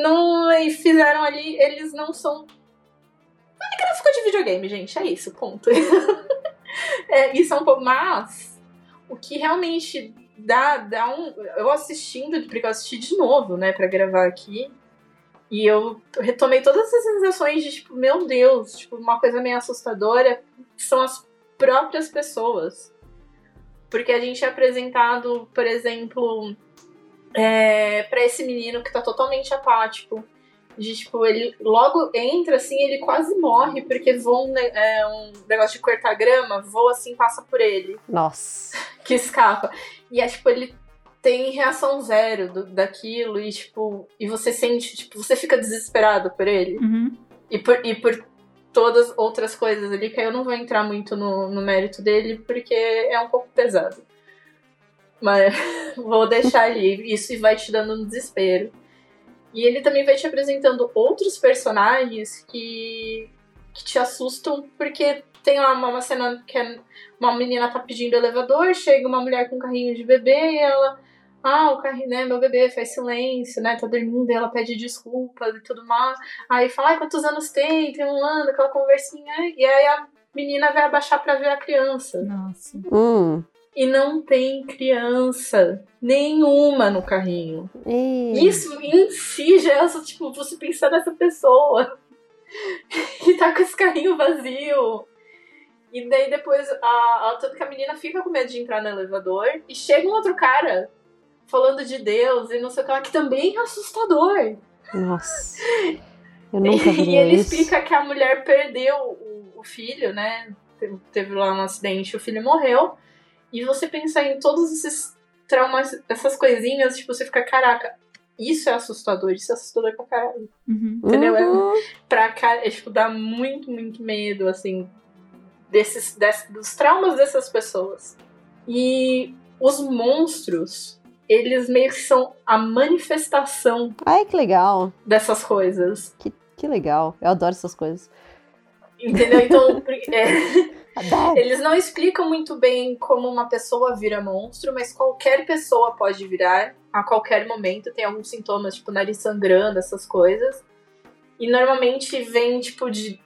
Não, e fizeram ali, eles não são. Gráfico de videogame, gente, é isso, ponto. é, isso é um pouco. Mas o que realmente dá, dá um. Eu assistindo, porque eu assisti de novo, né, pra gravar aqui. E eu retomei todas essas sensações de, tipo, meu Deus, tipo, uma coisa meio assustadora são as próprias pessoas. Porque a gente é apresentado, por exemplo, é, para esse menino que tá totalmente apático. De, tipo, ele logo entra assim, ele quase morre, porque voa um, é, um negócio de cortar grama, voa assim, passa por ele, Nossa. que escapa. E é tipo, ele tem reação zero do- daquilo, e tipo, e você sente, tipo, você fica desesperado por ele. Uhum. E por, e por todas outras coisas ali, que aí eu não vou entrar muito no, no mérito dele, porque é um pouco pesado. Mas vou deixar ali. Isso vai te dando um desespero. E ele também vai te apresentando outros personagens que, que te assustam, porque tem lá uma, uma cena que é uma menina tá pedindo elevador, chega uma mulher com um carrinho de bebê e ela. Ah, o carrinho, né? Meu bebê faz silêncio, né? Tá dormindo, e ela pede desculpas e tudo mais. Aí fala, ai, quantos anos tem? Tem um ano, aquela conversinha. E aí a menina vai abaixar pra ver a criança. Nossa. Hum. E não tem criança nenhuma no carrinho. Ih. Isso em si já é, tipo, você pensar nessa pessoa que tá com esse carrinho vazio. E daí depois, a, a, tanto que a menina fica com medo de entrar no elevador e chega um outro cara falando de Deus e não sei o que lá, que também é assustador. Nossa. Eu nunca E vi ele isso. explica que a mulher perdeu o, o filho, né? Teve, teve lá um acidente, o filho morreu. E você pensar em todos esses traumas, essas coisinhas, tipo, você fica, caraca, isso é assustador, isso é assustador pra caralho. Uhum. entendeu? Uhum. Pra cara, é, tipo, dá muito, muito medo, assim, desses, desse- dos traumas dessas pessoas. E os monstros, eles meio que são a manifestação Ai, que legal. dessas coisas. Que legal. Eu adoro essas coisas. Entendeu? Então, é. Eles não explicam muito bem como uma pessoa vira monstro, mas qualquer pessoa pode virar a qualquer momento. Tem alguns sintomas, tipo nariz sangrando, essas coisas. E normalmente vem, tipo, de.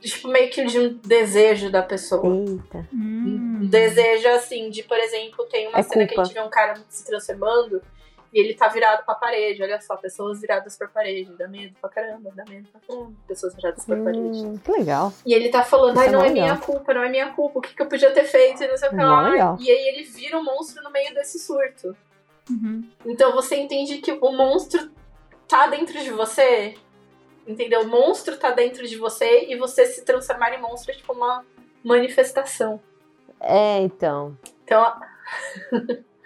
Tipo, meio que de um desejo da pessoa. Eita. Hum. Um desejo, assim, de, por exemplo, tem uma É cena que a culpa. gente vê um cara se transformando e ele tá virado pra parede. Olha só, pessoas viradas pra parede. Dá medo pra caramba, dá medo pra caramba. Pessoas viradas pra parede. Hum, que legal. E ele tá falando, Isso ai, é não é legal. minha culpa, não é minha culpa, o que, que eu podia ter feito e não sei o que lá. legal. E aí ele vira um monstro no meio desse surto. Uhum. Então você entende que o monstro tá dentro de você. Entendeu? O monstro tá dentro de você e você se transformar em monstro é tipo uma manifestação. É, então. Então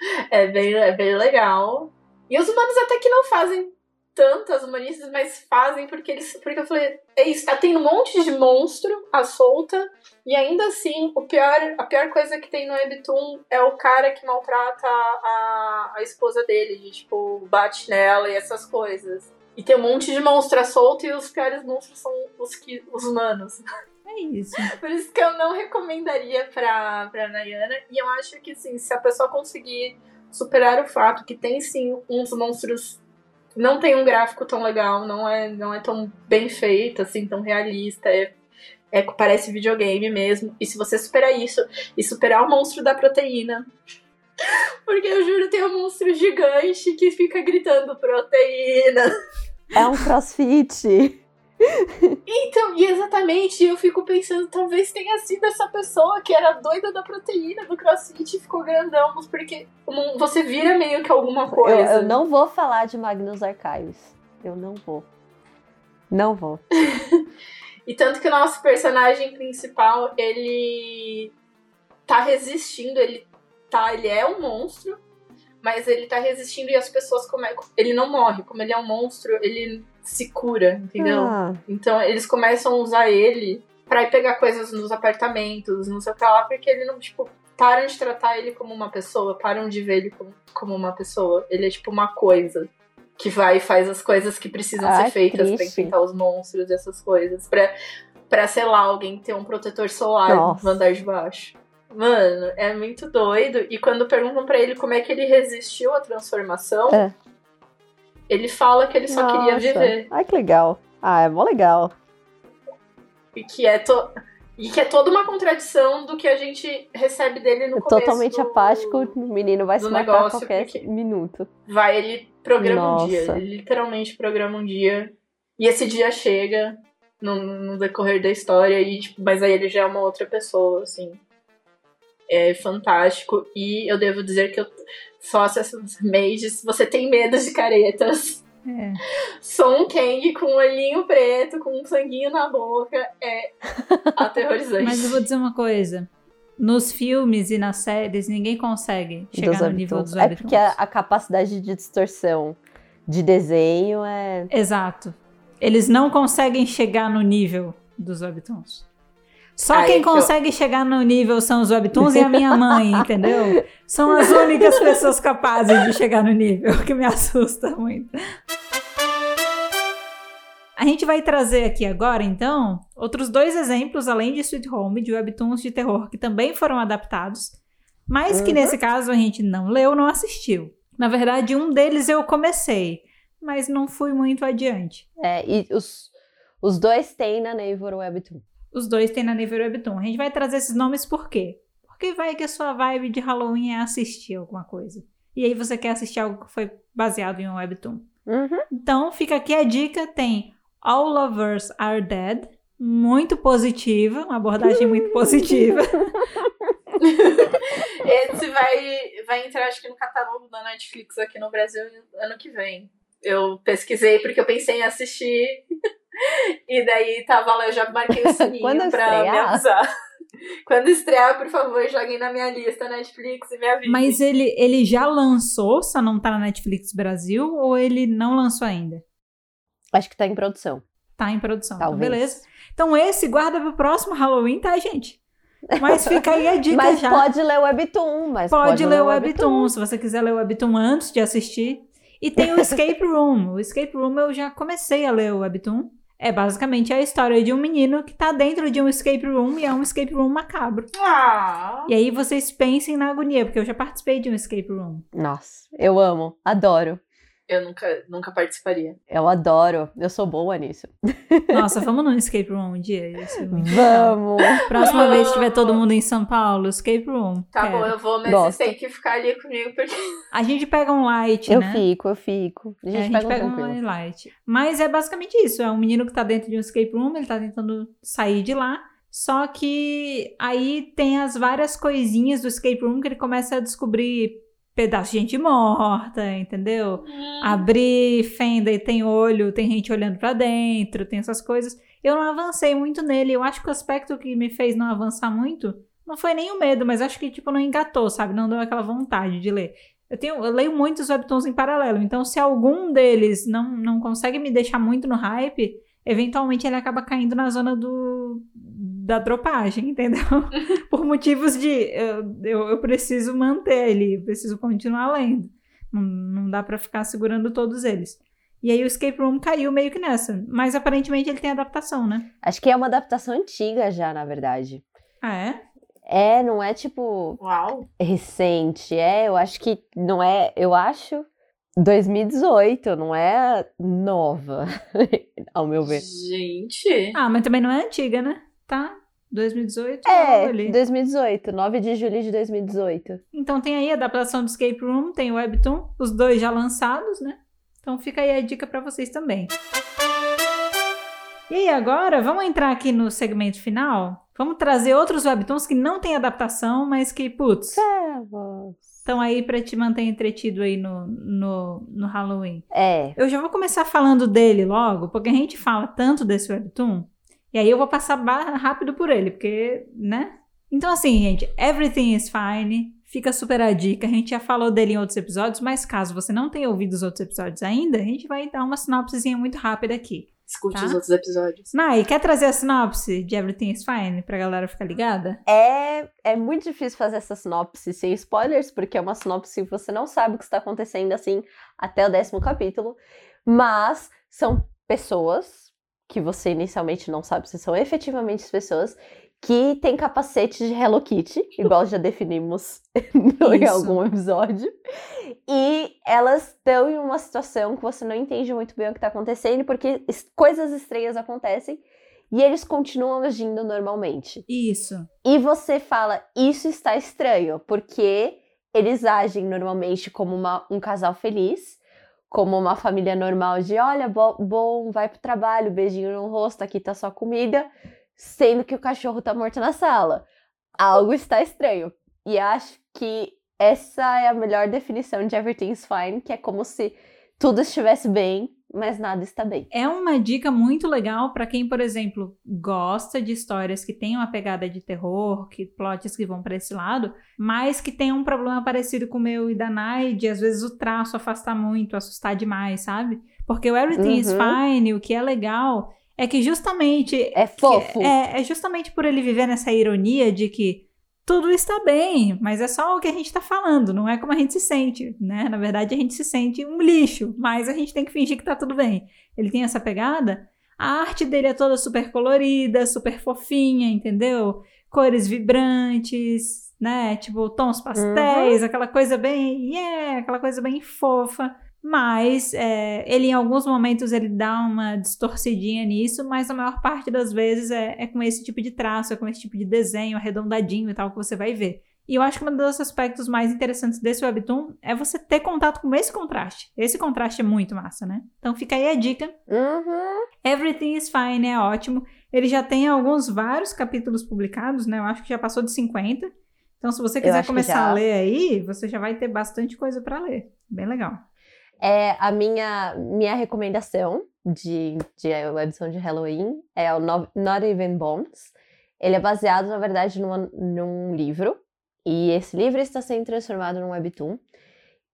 é bem, é bem legal. E os humanos até que não fazem tantas humanistas, mas fazem porque eles. Porque eu falei, é isso, tá um monte de monstro à solta. E ainda assim, o pior, a pior coisa que tem no Webtoon é o cara que maltrata a, a esposa dele, de tipo, bate nela e essas coisas. E tem um monte de monstro solto e os piores monstros são os, que, os humanos. É isso. Por isso que eu não recomendaria pra, pra Nayana. E eu acho que, assim, se a pessoa conseguir superar o fato que tem, sim, uns monstros. Não tem um gráfico tão legal, não é, não é tão bem feito, assim, tão realista. É, é, parece videogame mesmo. E se você superar isso e superar o monstro da proteína. Porque eu juro, tem um monstro gigante que fica gritando proteína. É um crossfit. Então, e exatamente, eu fico pensando, talvez tenha sido essa pessoa que era doida da proteína do crossfit e ficou grandão, porque você vira meio que alguma coisa. Eu, eu não vou falar de Magnus Archives. Eu não vou. Não vou. e tanto que o nosso personagem principal, ele tá resistindo, ele tá, ele é um monstro, mas ele tá resistindo e as pessoas como ele não morre, como ele é um monstro, ele se cura, entendeu? Ah. Então eles começam a usar ele para ir pegar coisas nos apartamentos, não sei o que lá, porque ele não, tipo, param de tratar ele como uma pessoa, param de ver ele como, como uma pessoa. Ele é tipo uma coisa que vai e faz as coisas que precisam ah, ser feitas triste. pra enfrentar os monstros e essas coisas. Pra, pra, sei lá, alguém ter um protetor solar Nossa. no andar de baixo. Mano, é muito doido. E quando perguntam para ele como é que ele resistiu à transformação, é. ele fala que ele só Nossa. queria viver. Ai, que legal. Ah, é mó legal. E que é to... E que é toda uma contradição do que a gente recebe dele no é começo Totalmente do... apático, o menino vai se matar a qualquer minuto. Vai, ele programa Nossa. um dia. Ele literalmente programa um dia. E esse dia chega no, no decorrer da história, e, tipo, mas aí ele já é uma outra pessoa, assim é fantástico. E eu devo dizer que eu faço essas mages. Você tem medo de caretas. É. Sou um Kang com um olhinho preto, com um sanguinho na boca. É aterrorizante. Mas eu vou dizer uma coisa. Nos filmes e nas séries, ninguém consegue chegar dos no nível dos webtoons. É porque a, a capacidade de distorção de desenho é... Exato. Eles não conseguem chegar no nível dos webtoons. Só Aí quem consegue eu... chegar no nível são os webtoons e a minha mãe, entendeu? São as únicas pessoas capazes de chegar no nível, que me assusta muito. A gente vai trazer aqui agora, então, outros dois exemplos, além de Sweet Home, de webtoons de terror que também foram adaptados, mas que uhum. nesse caso a gente não leu, não assistiu. Na verdade, um deles eu comecei, mas não fui muito adiante. É, e os, os dois têm na Naver Webtoon. Os dois têm na Never Webtoon. A gente vai trazer esses nomes por quê? Porque vai que a sua vibe de Halloween é assistir alguma coisa. E aí você quer assistir algo que foi baseado em um Webtoon. Uhum. Então fica aqui a dica: tem All Lovers Are Dead. Muito positiva, uma abordagem muito positiva. Esse vai, vai entrar, acho que, no catálogo da Netflix aqui no Brasil ano que vem. Eu pesquisei porque eu pensei em assistir e daí tava lá, eu já marquei o sininho Quando pra estrear? me avisar. Quando estrear, por favor, joguem na minha lista Netflix e me avisem. Mas ele, ele já lançou, só não tá na Netflix Brasil, ou ele não lançou ainda? Acho que tá em produção. Tá em produção. Então, beleza. Então esse guarda pro próximo Halloween, tá, gente? Mas fica aí a dica mas já. Pode ler o Webtoon, mas pode, pode ler o Webtoon, Webtoon, se você quiser ler o Webtoon antes de assistir. E tem o Escape Room. O Escape Room eu já comecei a ler o Webtoon. É basicamente a história de um menino que tá dentro de um escape room e é um escape room macabro. Ah. E aí vocês pensem na agonia, porque eu já participei de um escape room. Nossa, eu amo, adoro. Eu nunca, nunca participaria. Eu adoro. Eu sou boa nisso. Nossa, vamos num escape room um dia? Vamos! Próxima vez que tiver todo mundo em São Paulo, escape room. Tá quero. bom, eu vou, mas Gosto. você tem que ficar ali comigo porque. A gente pega um light, eu né? Eu fico, eu fico. A gente, é, a gente pega, pega um, um light. Mas é basicamente isso. É um menino que tá dentro de um escape room, ele tá tentando sair de lá. Só que aí tem as várias coisinhas do escape room que ele começa a descobrir pedaço de gente morta, entendeu? Hum. Abrir fenda e tem olho, tem gente olhando para dentro, tem essas coisas. Eu não avancei muito nele. Eu acho que o aspecto que me fez não avançar muito não foi nem o medo, mas acho que tipo não engatou, sabe? Não deu aquela vontade de ler. Eu, tenho, eu leio muitos webtoons em paralelo, então se algum deles não, não consegue me deixar muito no hype, eventualmente ele acaba caindo na zona do da dropagem, entendeu? Por motivos de eu, eu, eu, preciso manter ele, preciso continuar lendo. Não, não dá para ficar segurando todos eles. E aí o Escape Room caiu meio que nessa. Mas aparentemente ele tem adaptação, né? Acho que é uma adaptação antiga já, na verdade. Ah, é? É, não é tipo Uau. recente. É, eu acho que não é. Eu acho 2018, não é nova, ao meu ver. Gente. Ah, mas também não é antiga, né? Tá? 2018. É, logo ali. 2018, 9 de julho de 2018. Então tem aí a adaptação do Escape Room, tem o Webtoon, os dois já lançados, né? Então fica aí a dica pra vocês também. E agora, vamos entrar aqui no segmento final? Vamos trazer outros webtoons que não tem adaptação, mas que, putz, estão aí pra te manter entretido aí no, no, no Halloween. É, Eu já vou começar falando dele logo, porque a gente fala tanto desse webtoon, e aí eu vou passar rápido por ele, porque, né? Então assim, gente, Everything is Fine, fica super a dica, a gente já falou dele em outros episódios, mas caso você não tenha ouvido os outros episódios ainda, a gente vai dar uma sinopsezinha muito rápida aqui. Escute Tá. os outros episódios. Nai, quer trazer a sinopse de Everything is Fine pra galera ficar ligada? é, é muito difícil fazer essa sinopse sem spoilers, porque é uma sinopse que você não sabe o que está acontecendo assim até o décimo capítulo. Mas são pessoas que você inicialmente não sabe se são efetivamente as pessoas que têm capacete de Hello Kitty, igual já definimos em algum episódio. E elas estão em uma situação que você não entende muito bem o que está acontecendo, porque coisas estranhas acontecem e eles continuam agindo normalmente. Isso. E você fala, isso está estranho, porque eles agem normalmente como uma- um casal feliz, como uma família normal de, olha, bo- bom, vai pro trabalho, beijinho no rosto, aqui tá sua comida, sendo que o cachorro tá morto na sala. Algo está estranho. E acho que essa é a melhor definição de Everything's Fine, que é como se tudo estivesse bem, mas nada está bem. É uma dica muito legal pra quem, por exemplo, gosta de histórias que tenham uma pegada de terror, que plots que vão pra esse lado, mas que tem um problema parecido com o meu e da Nai, de às vezes o traço afastar muito, assustar demais, sabe? Porque o Everything is Uhum. Fine, o que é legal, é que justamente É fofo. é, é justamente por ele viver nessa ironia de que tudo está bem, mas é só o que a gente está falando, não é como a gente se sente, né? Na verdade, a gente se sente um lixo, mas a gente tem que fingir que tá tudo bem. Ele tem essa pegada. A arte dele é toda super colorida, super fofinha, entendeu? Cores vibrantes, né? Tipo, tons pastéis, aquela coisa bem, yeah, aquela coisa bem fofa. Mas é, ele, em alguns momentos, ele dá uma distorcidinha nisso, mas a maior parte das vezes é, é com esse tipo de traço, é com esse tipo de desenho arredondadinho e tal que você vai ver. E eu acho que um dos aspectos mais interessantes desse webtoon é você ter contato com esse contraste. Esse contraste é muito massa, né? Então fica aí a dica. Uhum. Everything is Fine é ótimo. Ele já tem alguns, vários capítulos publicados, né? Eu acho que já passou de 50. Então, se você quiser começar já. a ler aí, você já vai ter bastante coisa pra ler. Bem legal. É a minha, minha recomendação de, de webtoon de Halloween é o No- Not Even Bones. Ele é baseado, na verdade, numa- num livro. E esse livro está sendo transformado num webtoon.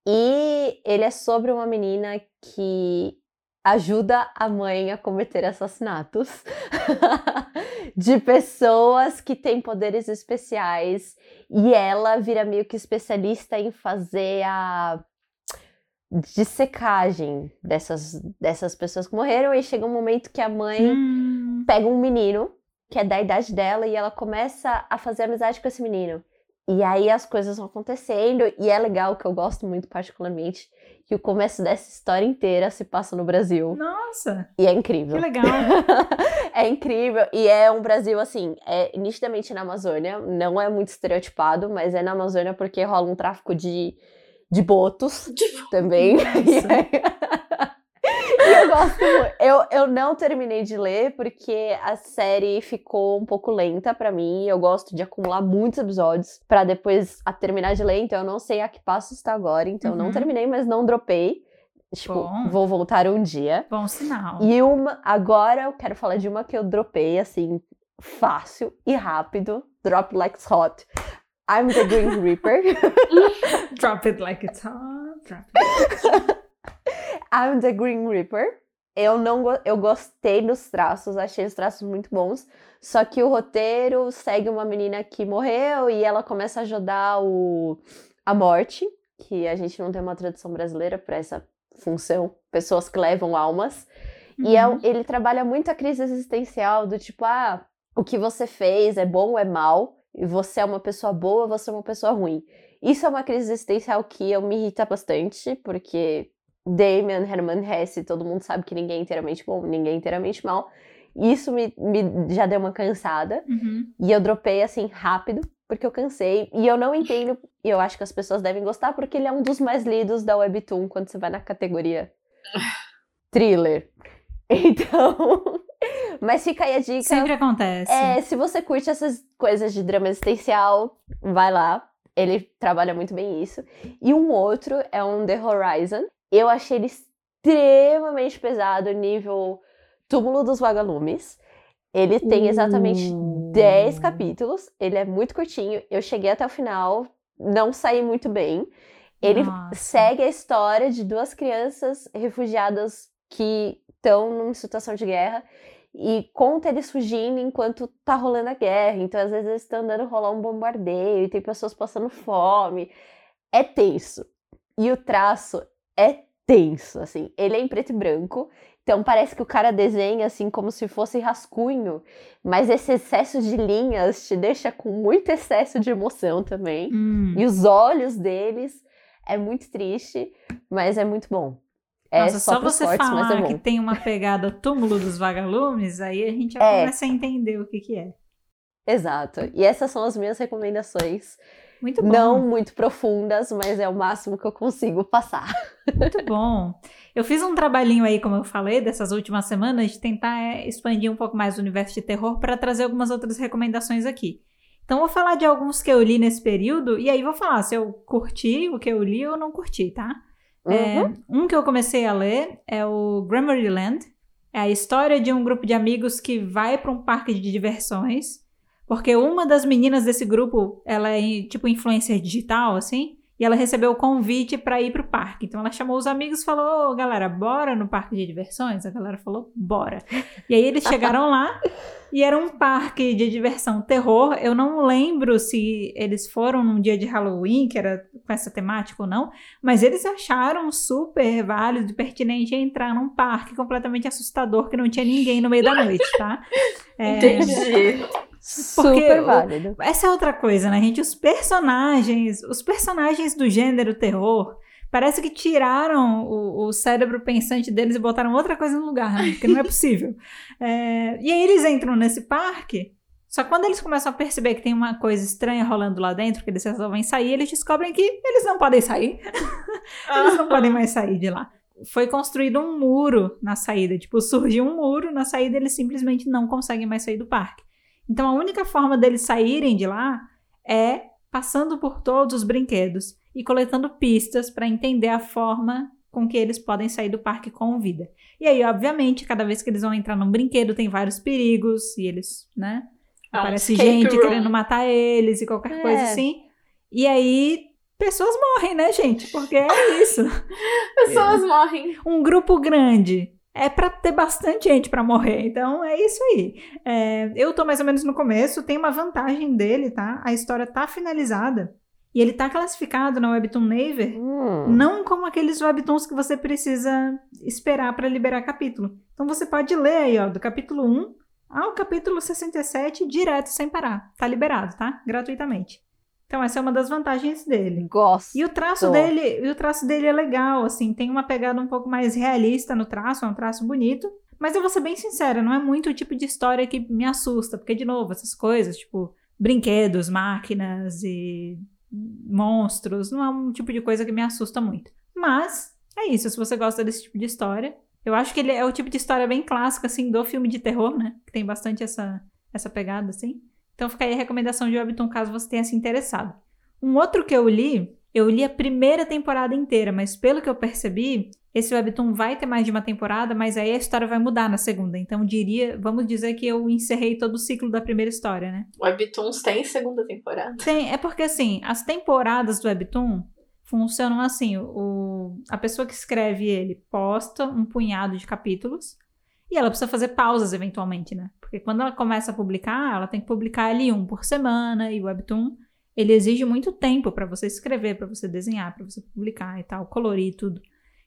E ele é sobre uma menina que ajuda a mãe a cometer assassinatos de pessoas que têm poderes especiais. E ela vira meio que especialista em fazer a dissecagem dessas, dessas pessoas que morreram. E chega um momento que a mãe Hum, pega um menino que é da idade dela e ela começa a fazer amizade com esse menino. E aí as coisas vão acontecendo e é legal que eu gosto muito particularmente que o começo dessa história inteira se passa no Brasil nossa, e é que incrível. legal. é incrível e é um Brasil assim, é nitidamente na Amazônia, não é muito estereotipado, mas é na Amazônia porque rola um tráfico de de botos Tipo, também. E eu gosto. Eu, eu não terminei de ler porque a série ficou um pouco lenta pra mim. Eu gosto de acumular muitos episódios pra depois a terminar de ler. Então eu não sei a que passo está agora. Então eu não Uhum. terminei, mas não dropei. Tipo, Bom. vou voltar um dia. Bom sinal. E uma, agora eu quero falar de uma que eu dropei assim, fácil e rápido. Drop like hot. I'm the Green Reaper. Drop it like it's hot. Drop it. I'm the Green Reaper. Eu não eu gostei dos traços, achei os traços muito bons. Só que o roteiro segue uma menina que morreu e ela começa a ajudar o a morte, que a gente não tem uma tradução brasileira para essa função, pessoas que levam almas. Uhum. E é, uhum. ele trabalha muito a crise existencial do tipo, ah, o que você fez é bom ou é mal, você é uma pessoa boa, você é uma pessoa ruim. Isso é uma crise existencial que eu me irrita bastante, porque Damien, Herman Hesse, todo mundo sabe que ninguém é inteiramente bom, ninguém é inteiramente mal. Isso me, me já deu uma cansada. Uhum. E eu dropei assim rápido, porque eu cansei. E eu não entendo, e eu acho que as pessoas devem gostar, porque ele é um dos mais lidos da Webtoon quando você vai na categoria thriller. Então. Mas fica aí a dica. Sempre acontece. É, se você curte essas coisas de drama existencial, vai lá. Ele trabalha muito bem isso. E um outro é um The Horizon. Eu achei ele extremamente pesado, nível Túmulo dos Vagalumes. Ele tem exatamente uh. 10 capítulos. Ele é muito curtinho. Eu cheguei até o final, não saí muito bem. Ele Nossa. segue a história de duas crianças refugiadas que estão numa situação de guerra e conta eles fugindo enquanto tá rolando a guerra. Então, às vezes, eles estão andando rolar um bombardeio e tem pessoas passando fome. É tenso. E o traço é tenso, assim. Ele é em preto e branco. Então parece que o cara desenha assim como se fosse rascunho, mas esse excesso de linhas te deixa com muito excesso de emoção também. Hum. E os olhos deles é muito triste, mas é muito bom. É Nossa, só, só você fortes, falar é que tem uma pegada túmulo dos vagalumes, aí a gente já é. começa a entender o que, que é. Exato. E essas são as minhas recomendações. Muito bom. Não muito profundas, mas é o máximo que eu consigo passar. Muito bom. Eu fiz um trabalhinho aí, como eu falei, dessas últimas semanas, de tentar é, expandir um pouco mais o universo de terror para trazer algumas outras recomendações aqui. Então, vou falar de alguns que eu li nesse período, e aí vou falar se eu curti o que eu li ou não curti, tá? É, uhum. É, um que eu comecei a ler é o Grammarly Land. É a história de um grupo de amigos que vai para um parque de diversões. Porque uma das meninas desse grupo, ela é tipo influencer digital, assim. E ela recebeu o convite para ir pro parque. Então ela chamou os amigos e falou: Ô, galera, bora no parque de diversões? A galera falou: bora. E aí eles chegaram lá e era um parque de diversão terror. Eu não lembro se eles foram num dia de Halloween, que era com essa temática ou não, mas eles acharam super válido e pertinente entrar num parque completamente assustador que não tinha ninguém no meio da noite, tá? É... Entendi. Porque Super válido. Essa é outra coisa, né, gente? Os personagens, os personagens do gênero terror, parece que tiraram o, o cérebro pensante deles e botaram outra coisa no lugar, né? Porque não é possível. É, e aí eles entram nesse parque, só que quando eles começam a perceber que tem uma coisa estranha rolando lá dentro, que eles resolvem sair, eles descobrem que eles não podem sair. eles não podem mais sair de lá. Foi construído um muro na saída. Tipo, surgiu um muro na saída, eles simplesmente não conseguem mais sair do parque. Então a única forma deles saírem de lá é passando por todos os brinquedos e coletando pistas para entender a forma com que eles podem sair do parque com vida. E aí, obviamente, cada vez que eles vão entrar num brinquedo, tem vários perigos e eles, né? É aparece gente room. querendo matar eles e qualquer é. coisa assim. E aí, pessoas morrem, né, gente? Porque é isso. pessoas é. morrem. Um grupo grande é para ter bastante gente para morrer. Então é isso aí. É, eu tô mais ou menos no começo, tem uma vantagem dele, tá? A história tá finalizada. E ele tá classificado na Webtoon Naver, hum. não como aqueles webtoons que você precisa esperar para liberar capítulo. Então você pode ler aí, ó, do capítulo 1 ao capítulo 67 direto sem parar. Tá liberado, tá? Gratuitamente. Então essa é uma das vantagens dele. Gosto. E o traço dele, e o traço dele é legal, assim, tem uma pegada um pouco mais realista no traço, é um traço bonito. Mas eu vou ser bem sincera, não é muito o tipo de história que me assusta, porque de novo, essas coisas, tipo brinquedos, máquinas e monstros, não é um tipo de coisa que me assusta muito. Mas é isso, se você gosta desse tipo de história, eu acho que ele é o tipo de história bem clássica assim do filme de terror, né? Que tem bastante essa essa pegada assim. Então fica aí a recomendação de Webtoon caso você tenha se interessado. Um outro que eu li, eu li a primeira temporada inteira, mas pelo que eu percebi, esse Webtoon vai ter mais de uma temporada, mas aí a história vai mudar na segunda. Então diria, vamos dizer que eu encerrei todo o ciclo da primeira história, né? Webtoons tem segunda temporada? Tem, é porque assim, as temporadas do Webtoon funcionam assim, o, a pessoa que escreve ele posta um punhado de capítulos, e ela precisa fazer pausas eventualmente, né? Porque quando ela começa a publicar, ela tem que publicar ali um por semana e o Webtoon, ele exige muito tempo para você escrever, para você desenhar, para você publicar e tal, colorir tudo.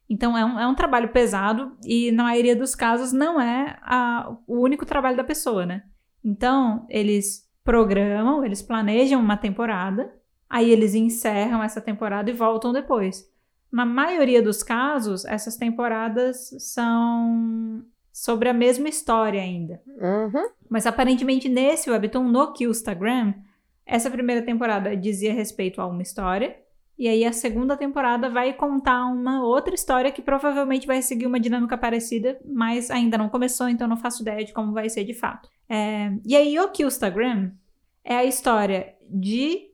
Então é um, é um trabalho pesado e na maioria dos casos não é a, o único trabalho da pessoa, né? Então eles programam, eles planejam uma temporada, aí eles encerram essa temporada e voltam depois. Na maioria dos casos, essas temporadas são sobre a mesma história ainda. Uhum. Mas aparentemente nesse webtoon, no Instagram, essa primeira temporada dizia respeito a uma história, e aí a segunda temporada vai contar uma outra história que provavelmente vai seguir uma dinâmica parecida, mas ainda não começou, então não faço ideia de como vai ser de fato. É... E aí o Instagram é a história de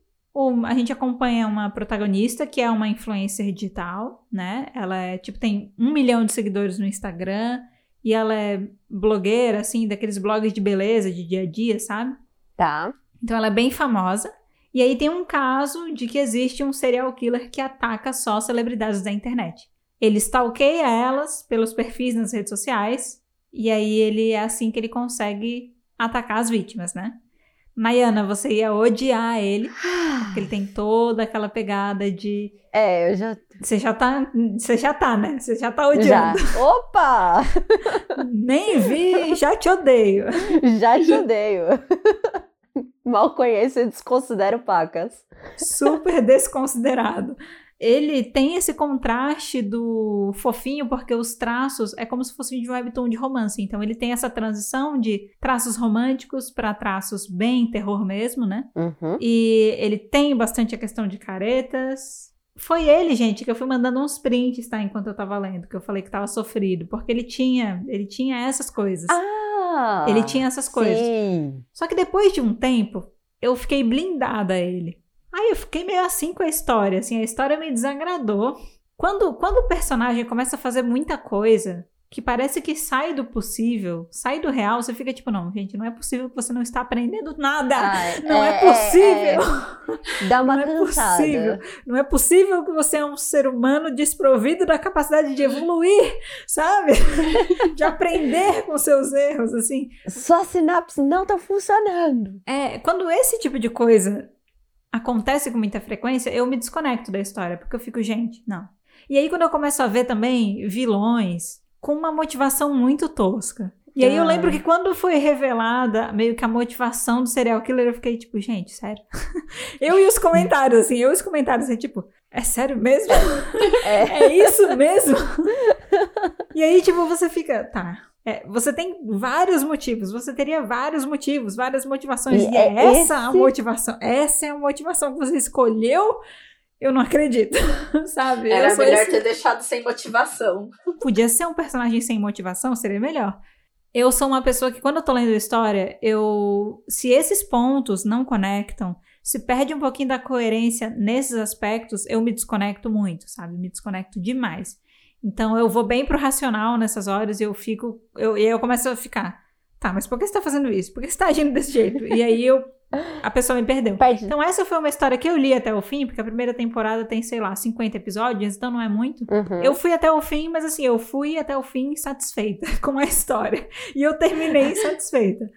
a gente acompanha uma protagonista que é uma influencer digital, né? Ela é tipo tem um milhão de seguidores no Instagram e ela é blogueira, assim, daqueles blogs de beleza, de dia a dia, sabe? Tá. Então ela é bem famosa. E aí tem um caso de que existe um serial killer que ataca só celebridades da internet. Ele stalkeia elas pelos perfis nas redes sociais. E aí ele é assim que ele consegue atacar as vítimas, né? Nayana, você ia odiar ele, porque ele tem toda aquela pegada de. É, eu já. Você já tá. Você já tá, né? Você já tá odiando. Já. Opa! Nem vi, já te odeio. Já te odeio. Mal conheço e desconsidero pacas. Super desconsiderado ele tem esse contraste do fofinho, porque os traços é como se fosse de um webtoon de romance. Então ele tem essa transição de traços românticos para traços bem terror mesmo, né? Uhum. E ele tem bastante a questão de caretas. Foi ele, gente, que eu fui mandando uns prints, tá? Enquanto eu tava lendo, que eu falei que tava sofrido. Porque ele tinha, ele tinha essas coisas. Ah! Ele tinha essas coisas. Sim. Só que depois de um tempo, eu fiquei blindada a ele. Aí eu fiquei meio assim com a história, assim, a história me desagradou. Quando, quando o personagem começa a fazer muita coisa que parece que sai do possível, sai do real, você fica tipo, não, gente, não é possível que você não está aprendendo nada. Ah, não é, é possível. É, é. Dá uma não é cansada. possível. Não é possível que você é um ser humano desprovido da capacidade de evoluir, sabe? de aprender com seus erros, assim. Sua sinapse não está funcionando. É, quando esse tipo de coisa acontece com muita frequência, eu me desconecto da história, porque eu fico, gente, não. E aí, quando eu começo a ver também vilões com uma motivação muito tosca. E aí eu Ah. lembro que quando foi revelada meio que a motivação do serial killer, eu fiquei tipo, gente, sério? eu e os comentários, assim, eu e os comentários, assim, tipo, é sério mesmo? É. é isso mesmo? e aí, tipo, você fica, tá. É, você tem vários motivos, você teria vários motivos, várias motivações. E E, é é essa a esse- motivação. Essa é a motivação que você escolheu. Eu não acredito, sabe? Era melhor esse- ter deixado sem motivação. Podia ser um personagem sem motivação, seria melhor. Eu sou uma pessoa que, quando eu tô lendo história, eu. Se esses pontos não conectam, se perde um pouquinho da coerência nesses aspectos, eu me desconecto muito, sabe? Me desconecto demais. Então eu vou bem pro racional nessas horas e eu fico. Eu, e aí eu começo a ficar. Tá, mas por que você tá fazendo isso? Por que você tá agindo desse jeito? E aí eu. A pessoa me perdeu. Perde. Então essa foi uma história que eu li até o fim, porque a primeira temporada tem, sei lá, 50 episódios, então não é muito. Uhum. Eu fui até o fim, mas assim, eu fui até o fim satisfeita com a história. E eu terminei satisfeita.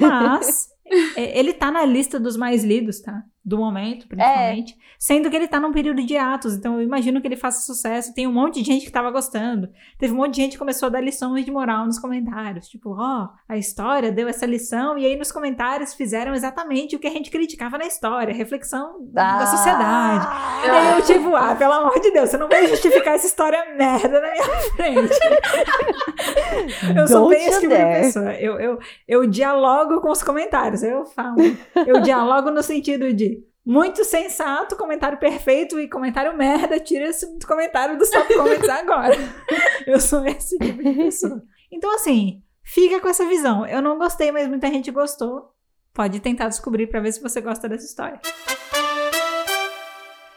Mas ele tá na lista dos mais lidos, tá? Do momento, principalmente. Sendo que ele tá num período de atos, então eu imagino que ele faça sucesso. Tem um monte de gente que tava gostando. Teve um monte de gente que começou a dar lições de moral nos comentários. Tipo, ó, a história deu essa lição. E aí nos comentários fizeram exatamente o que a gente criticava na história. Reflexão da Ah. sociedade. E aí eu, tipo, ah, pelo amor de Deus, você não vai justificar essa história merda na minha frente. eu sou Don't bem esse tipo de pessoa. Eu, eu, eu dialogo com os comentários. Eu falo. Eu dialogo no sentido de muito sensato, comentário perfeito e comentário merda. Tira esse comentário dos top comments agora. Eu sou esse tipo de pessoa. Então, assim, fica com essa visão. Eu não gostei, mas muita gente gostou. Pode tentar descobrir pra ver se você gosta dessa história.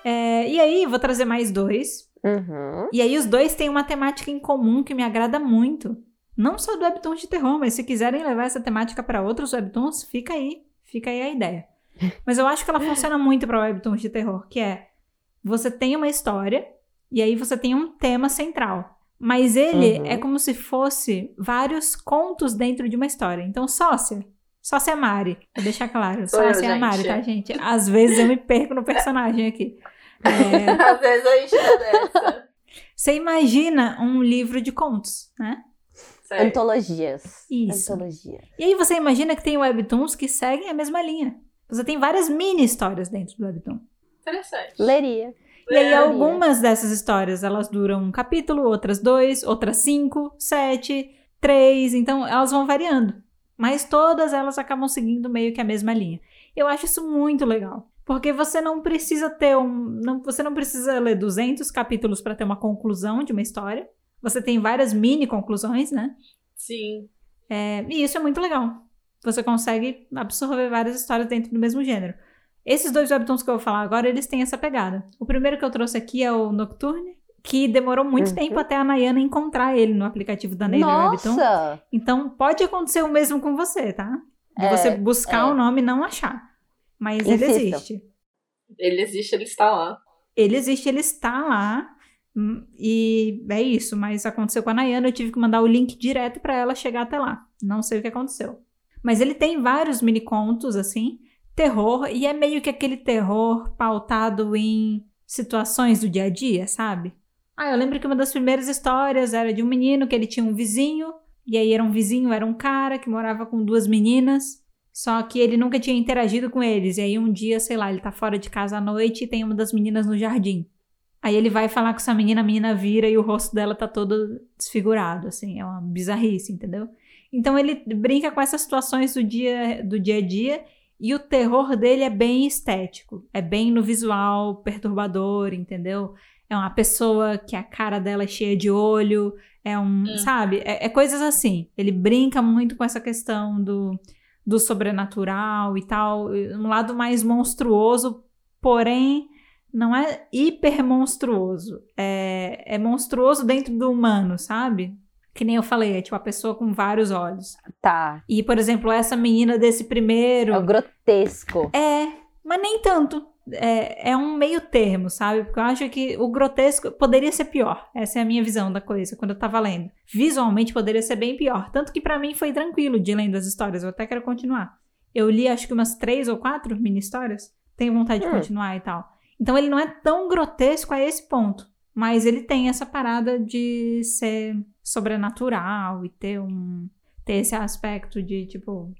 É, e aí, vou trazer mais dois. Uhum. E aí, os dois têm uma temática em comum que me agrada muito. Não só do webtoons de terror, mas se quiserem levar essa temática para outros webtoons, fica aí. Fica aí a ideia. Mas eu acho que ela funciona muito para webtoons de terror, que é você tem uma história e aí você tem um tema central. Mas ele Uhum. é como se fosse vários contos dentro de uma história. Então, sócia. Sócia é Mari. Vou deixar claro. Eu, Sócia é a Mari, tá, gente? Às vezes eu me perco no personagem aqui. É, Às vezes a gente é dessa. Você imagina um livro de contos, né? Certo. Antologias. Isso. Antologia. E aí você imagina que tem webtoons que seguem a mesma linha. Você tem várias mini histórias dentro do webtoon. Interessante. Leria. E aí algumas dessas histórias, elas duram um capítulo, outras dois, outras cinco, sete, três, então elas vão variando. Mas todas elas acabam seguindo meio que a mesma linha. Eu acho isso muito legal. Porque você não precisa ter um. Não, você não precisa ler 200 capítulos para ter uma conclusão de uma história. Você tem várias mini conclusões, né? Sim. É, e isso é muito legal. Você consegue absorver várias histórias dentro do mesmo gênero. Esses dois webtoons que eu vou falar agora, eles têm essa pegada. O primeiro que eu trouxe aqui é o Nocturne, que demorou muito Uhum. tempo até a Nayana encontrar ele no aplicativo da Naver Webtoon. Nossa! Então pode acontecer o mesmo com você, tá? De É, você buscar é. o nome e não achar. Mas ele Insistam. existe. Ele existe, ele está lá. Ele existe, ele está lá. E é isso, mas aconteceu com a Nayana, eu tive que mandar o link direto pra ela chegar até lá. Não sei o que aconteceu. Mas ele tem vários mini contos assim, terror, e é meio que aquele terror pautado em situações do dia a dia, sabe? Ah, eu lembro que uma das primeiras histórias era de um menino que ele tinha um vizinho, e aí era um vizinho, era um cara que morava com duas meninas, só que ele nunca tinha interagido com eles. E aí um dia, sei lá, ele tá fora de casa à noite e tem uma das meninas no jardim. Aí ele vai falar com essa menina, a menina vira e o rosto dela tá todo desfigurado, assim, é uma bizarrice, entendeu? Então ele brinca com essas situações do dia, do dia a dia e o terror dele é bem estético, é bem no visual perturbador, entendeu? É uma pessoa que a cara dela é cheia de olho, é um, Hum. sabe? É, é coisas assim. Ele brinca muito com essa questão do, do sobrenatural e tal, um lado mais monstruoso, porém não é hiper monstruoso. É, é monstruoso dentro do humano, sabe? Que nem eu falei, é tipo a pessoa com vários olhos. Tá. E, por exemplo, essa menina desse primeiro. É o grotesco. É, mas nem tanto. É, é um meio termo, sabe? Porque eu acho que o grotesco poderia ser pior. Essa é a minha visão da coisa quando eu tava lendo. Visualmente poderia ser bem pior. Tanto que pra mim foi tranquilo de lendo as histórias. Eu até quero continuar. Eu li acho que umas três ou quatro mini histórias. Tenho vontade de Hum. continuar e tal. Então ele não é tão grotesco a esse ponto. Mas ele tem essa parada de ser sobrenatural e ter um. ter esse aspecto de, tipo,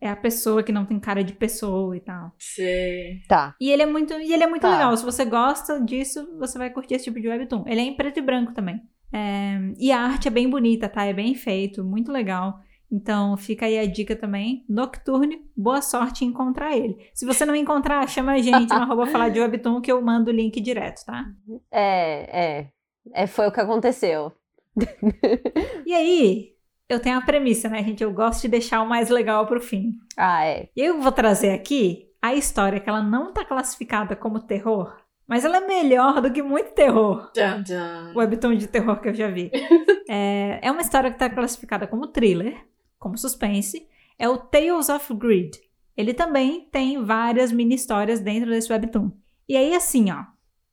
é a pessoa que não tem cara de pessoa e tal. Sei. Tá. E ele é muito, e ele é muito Tá. legal. Se você gosta disso, você vai curtir esse tipo de webtoon. Ele é em preto e branco também. É, e a arte é bem bonita, tá? É bem feito, muito legal. Então fica aí a dica também. Nocturne, boa sorte em encontrar ele. Se você não encontrar, chama a gente no arroba falar de webtoon que eu mando o link direto, tá? É, é. É, foi o que aconteceu. E aí, eu tenho a premissa, né, gente? Eu gosto de deixar o mais legal pro fim. Ah, é. E eu vou trazer aqui a história que ela não tá classificada como terror, mas ela é melhor do que muito terror. Dun, dun. Webtoon de terror que eu já vi. é, é uma história que tá classificada como thriller, como suspense. É o Tales of Greed. Ele também tem várias mini histórias dentro desse webtoon. E aí, assim, ó.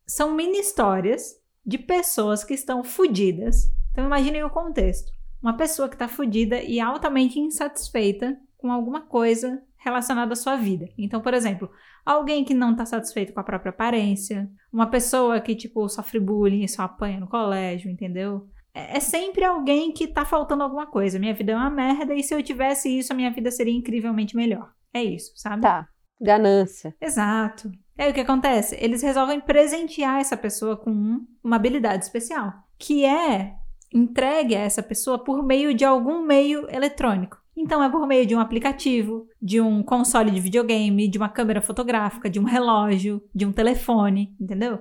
São mini histórias de pessoas que estão fodidas. Então, imaginem o contexto. Uma pessoa que está fodida e altamente insatisfeita com alguma coisa relacionada à sua vida. Então, por exemplo, alguém que não está satisfeito com a própria aparência, uma pessoa que, tipo, sofre bullying e só apanha no colégio, entendeu? É é sempre alguém que tá faltando alguma coisa. Minha vida é uma merda e se eu tivesse isso, a minha vida seria incrivelmente melhor. É isso, sabe? Tá. Ganância. Exato. Aí o que acontece? Eles resolvem presentear essa pessoa com um- uma habilidade especial, que é entregue a essa pessoa por meio de algum meio eletrônico. Então é por meio de um aplicativo, de um console de videogame, de uma câmera fotográfica, de um relógio, de um telefone, entendeu?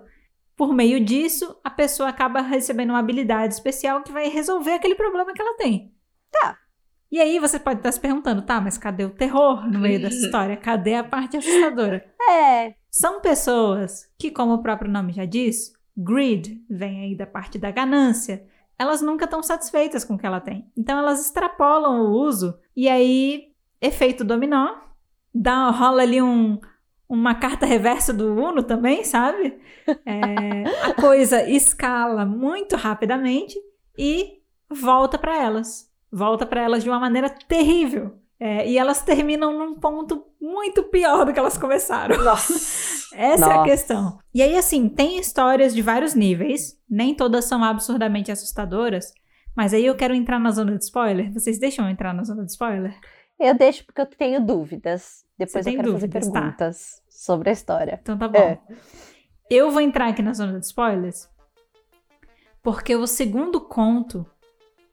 Por meio disso, a pessoa acaba recebendo uma habilidade especial que vai resolver aquele problema que ela tem. Tá. E aí você pode estar se perguntando, tá, mas cadê o terror no meio dessa história? Cadê a parte assustadora? É. São pessoas que, como o próprio nome já diz, greed vem aí da parte da ganância. Elas nunca estão satisfeitas com o que ela tem. Então elas extrapolam o uso e aí efeito dominó, dá rola ali um uma carta reversa do Uno também, sabe? É, a coisa escala muito rapidamente e volta para elas. Volta para elas de uma maneira terrível. É, e elas terminam num ponto muito pior do que elas começaram. Nossa. Essa é a Nossa. questão. E aí, assim, tem histórias de vários níveis, nem todas são absurdamente assustadoras, mas aí eu quero entrar na zona de spoiler. Vocês deixam eu entrar na zona de spoiler? Eu deixo porque eu tenho dúvidas. Depois eu quero dúvidas, fazer tá. perguntas sobre a história. Então tá bom. É. Eu vou entrar aqui na zona de spoilers porque o segundo conto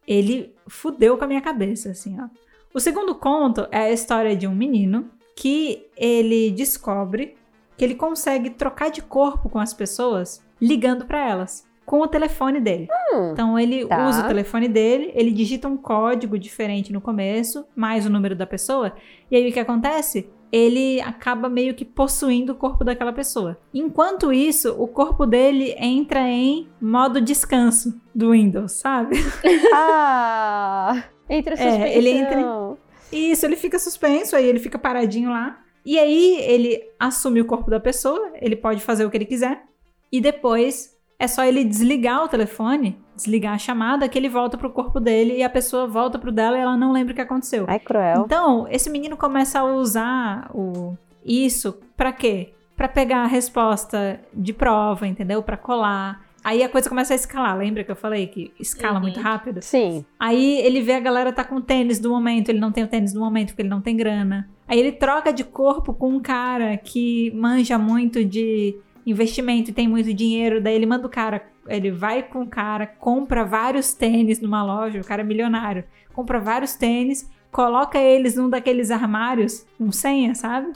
ele fudeu com a minha cabeça, assim, ó. O segundo conto é a história de um menino que ele descobre que ele consegue trocar de corpo com as pessoas ligando pra elas com o telefone dele. Hum, Então ele Tá. usa o telefone dele, ele digita um código diferente no começo, mais o número da pessoa, e aí o que acontece? Ele acaba meio que possuindo o corpo daquela pessoa. Enquanto isso, o corpo dele entra em modo descanso do Windows, sabe? Ah! Entre a É, ele suspensão. Isso, ele fica suspenso, aí ele fica paradinho lá. E aí ele assume o corpo da pessoa, ele pode fazer o que ele quiser. E depois é só ele desligar o telefone, desligar a chamada, que ele volta pro corpo dele e a pessoa volta pro dela e ela não lembra o que aconteceu. Ai, cruel. Então, esse menino começa a usar o isso pra quê? Pra pegar a resposta de prova, entendeu? Pra colar. Aí a coisa começa a escalar. Lembra que eu falei que escala Uhum. muito rápido? Sim. Aí ele vê a galera tá com o tênis do momento, ele não tem o tênis do momento porque ele não tem grana. Aí ele troca de corpo com um cara que manja muito de investimento e tem muito dinheiro, daí ele manda o cara, ele vai com o cara, compra vários tênis numa loja, o cara é milionário, compra vários tênis, coloca eles num daqueles armários com senha, sabe?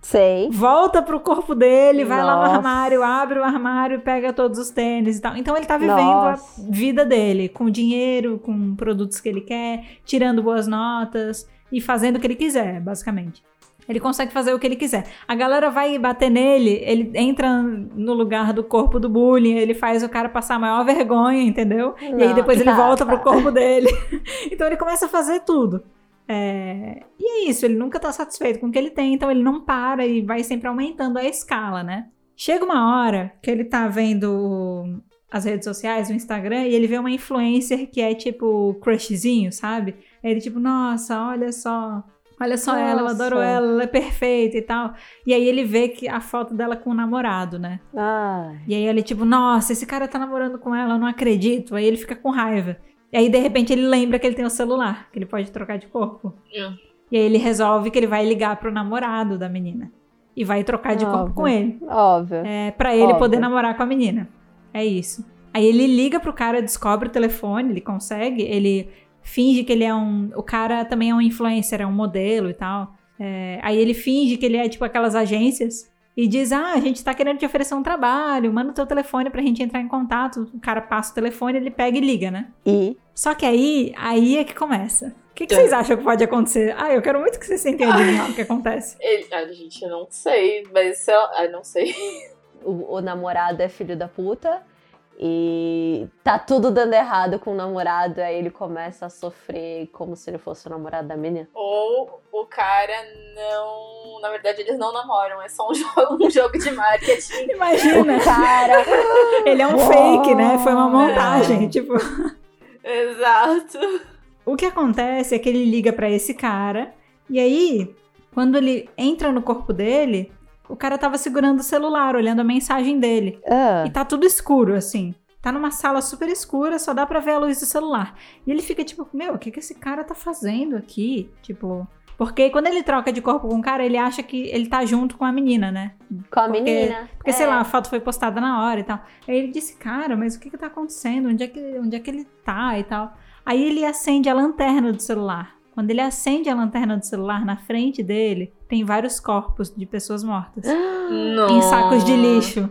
Sei. Volta pro corpo dele, vai lá no Nossa. armário, abre o armário, pega todos os tênis e tal. Então ele tá vivendo a Nossa. vida dele, com dinheiro, com produtos que ele quer, tirando boas notas e fazendo o que ele quiser, basicamente. Ele consegue fazer o que ele quiser. A galera vai bater nele, ele entra no lugar do corpo do bullying, ele faz o cara passar a maior vergonha, entendeu? e aí Não, depois ele tá, volta tá. pro corpo dele. então ele começa a fazer tudo. É, E é isso, ele nunca tá satisfeito com o que ele tem, então ele não para e vai sempre aumentando a escala, né? Chega uma hora que ele tá vendo as redes sociais, o Instagram, e ele vê uma influencer que é tipo crushzinho, sabe? Ele tipo, nossa, olha só, olha só ela, eu Nossa. adoro ela, ela é perfeita e tal. E aí ele vê que a foto dela com o namorado, né? Ai. E aí ele, tipo, nossa, esse cara tá namorando com ela, eu não acredito. Aí ele fica com raiva. E aí, de repente, ele lembra que ele tem o celular, que ele pode trocar de corpo. Hum. E aí ele resolve que ele vai ligar pro namorado da menina. E vai trocar de corpo Óbvio. com ele. Óbvio. É, pra ele Óbvio. poder namorar com a menina. É isso. Aí ele liga pro cara, descobre o telefone, ele consegue, ele finge que ele é um. O cara também é um influencer, é um modelo e tal. É, aí ele finge que ele é tipo aquelas agências e diz: Ah, a gente tá querendo te oferecer um trabalho, manda o teu telefone pra gente entrar em contato. O cara passa o telefone, ele pega e liga, né? E Só que aí, aí é que começa. O que, que vocês acham que pode acontecer? Ah, eu quero muito que vocês tentem adivinhar o que acontece. Ele, ah, gente, eu não sei, mas sei lá, ah, não sei. o, o namorado é filho da puta. E tá tudo dando errado com o namorado. Aí ele começa a sofrer como se ele fosse o namorado da menina. Ou o cara não. Na verdade, eles não namoram, é só um jogo, um jogo de marketing. Imagina! O cara. Ele é um Uau. fake, né? Foi uma montagem. Tipo, Exato. o que acontece é que ele liga pra esse cara e aí, quando ele entra no corpo dele, o cara tava segurando o celular, olhando a mensagem dele. Ah, E tá tudo escuro, assim. Tá numa sala super escura, só dá pra ver a luz do celular. E ele fica tipo, meu, o que, que esse cara tá fazendo aqui? Tipo. Porque quando ele troca de corpo com o cara, ele acha que ele tá junto com a menina, né? com a porque- menina. Porque, É. sei lá, a foto foi postada na hora e tal. Aí ele disse, cara, mas o que que tá acontecendo? Onde é que, onde é que ele tá e tal? Aí ele acende a lanterna do celular. Quando ele acende a lanterna do celular, na frente dele, tem vários corpos de pessoas mortas. Não. Em sacos de lixo.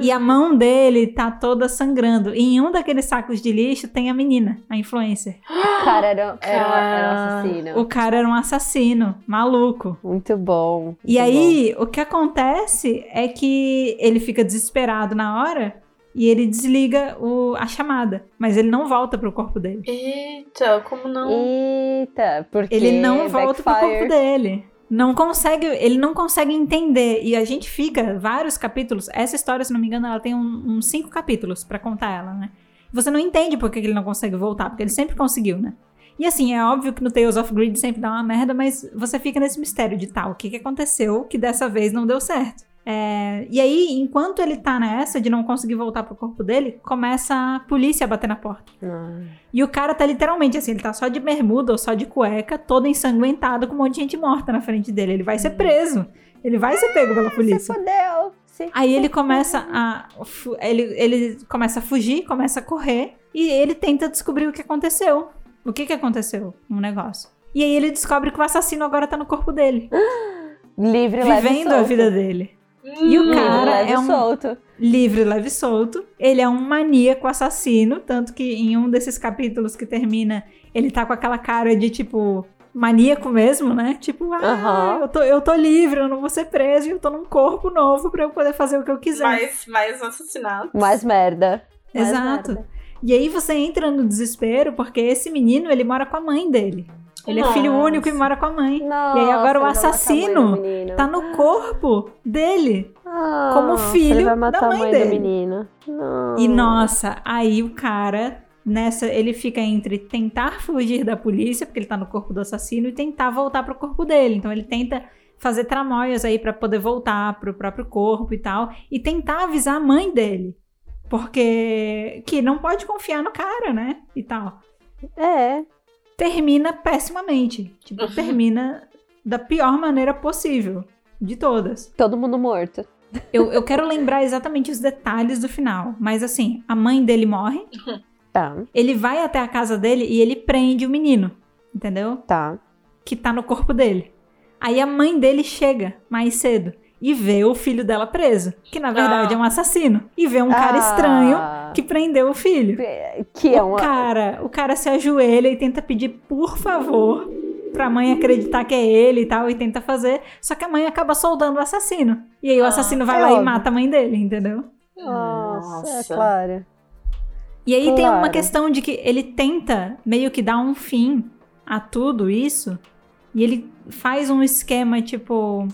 E a mão dele tá toda sangrando. E em um daqueles sacos de lixo tem a menina, a influencer. O cara era, era, era um Cara. assassino. O cara era um assassino, maluco. Muito bom. E aí, o que acontece é que ele fica desesperado na hora e ele desliga o- a chamada. Mas ele não volta pro corpo dele. Eita, como não? Eita, porque Ele não volta pro backfire. corpo dele. Não consegue, ele não consegue entender. E a gente fica vários capítulos. Essa história, se não me engano, ela tem um- uns cinco capítulos pra contar ela, né? Você não entende por que ele não consegue voltar, porque ele sempre conseguiu, né? E assim, é óbvio que no Tales of Greed sempre dá uma merda, mas você fica nesse mistério de tal, o que, que aconteceu que dessa vez não deu certo. É, e aí, enquanto ele tá nessa de não conseguir voltar pro corpo dele, começa a polícia a bater na porta. Ah. E o cara tá literalmente assim, ele tá só de bermuda ou só de cueca, todo ensanguentado, com um monte de gente morta na frente dele. Ele vai ser preso. Ele vai ser pego pela Se polícia. Se Aí ele começa a. Ele, ele começa a fugir, começa a correr. E ele tenta descobrir o que aconteceu. O que que aconteceu no negócio. E aí ele descobre que o assassino agora tá no corpo dele. Livre, vivendo a vida dele. E o Hum, cara Livre, é um- solto. livre, leve e solto. Ele é um maníaco assassino, tanto que em um desses capítulos que termina, ele tá com aquela cara de tipo maníaco mesmo, né? Tipo, ah, eu, tô, eu tô livre, eu não vou ser preso, e eu tô num corpo novo pra eu poder fazer o que eu quiser. mais, mais assassinato. Mais merda. Mais Exato. merda. E aí você entra no desespero porque esse menino, ele mora com a mãe dele. Ele é filho Nossa. único e mora com a mãe. Nossa, E aí agora o mãe assassino. Tá no corpo dele. Ah, como filho ele vai matar da a mãe mãe dele. do menino. Não. E nossa, aí o cara nessa ele fica entre tentar fugir da polícia, porque ele tá no corpo do assassino, e tentar voltar pro corpo dele. Então ele tenta fazer tramóias aí pra poder voltar pro próprio corpo e tal, e tentar avisar a mãe dele. Porque que não pode confiar no cara, né? E tal. É. Termina pessimamente. Tipo, Uhum. termina da pior maneira possível. De todas. Todo mundo morto. Eu, eu quero lembrar exatamente os detalhes do final. Mas assim, a mãe dele morre. Tá, Ele vai até a casa dele e ele prende o menino. Entendeu? tá. Que tá no corpo dele. Aí a mãe dele chega mais cedo e vê o filho dela preso. Que na verdade Ah. é um assassino. E vê um cara Ah. estranho que prendeu o filho. Que é o uma. cara, o cara se ajoelha e tenta pedir por favor pra mãe acreditar que é ele e tal e tenta fazer, só que a mãe acaba soldando o assassino. E aí o Ah, assassino vai é lá e óbvio. mata a mãe dele, entendeu? Nossa, é Nossa. claro. E aí tem uma Claro. questão de que ele tenta meio que dar um fim a tudo isso e ele faz um esquema tipo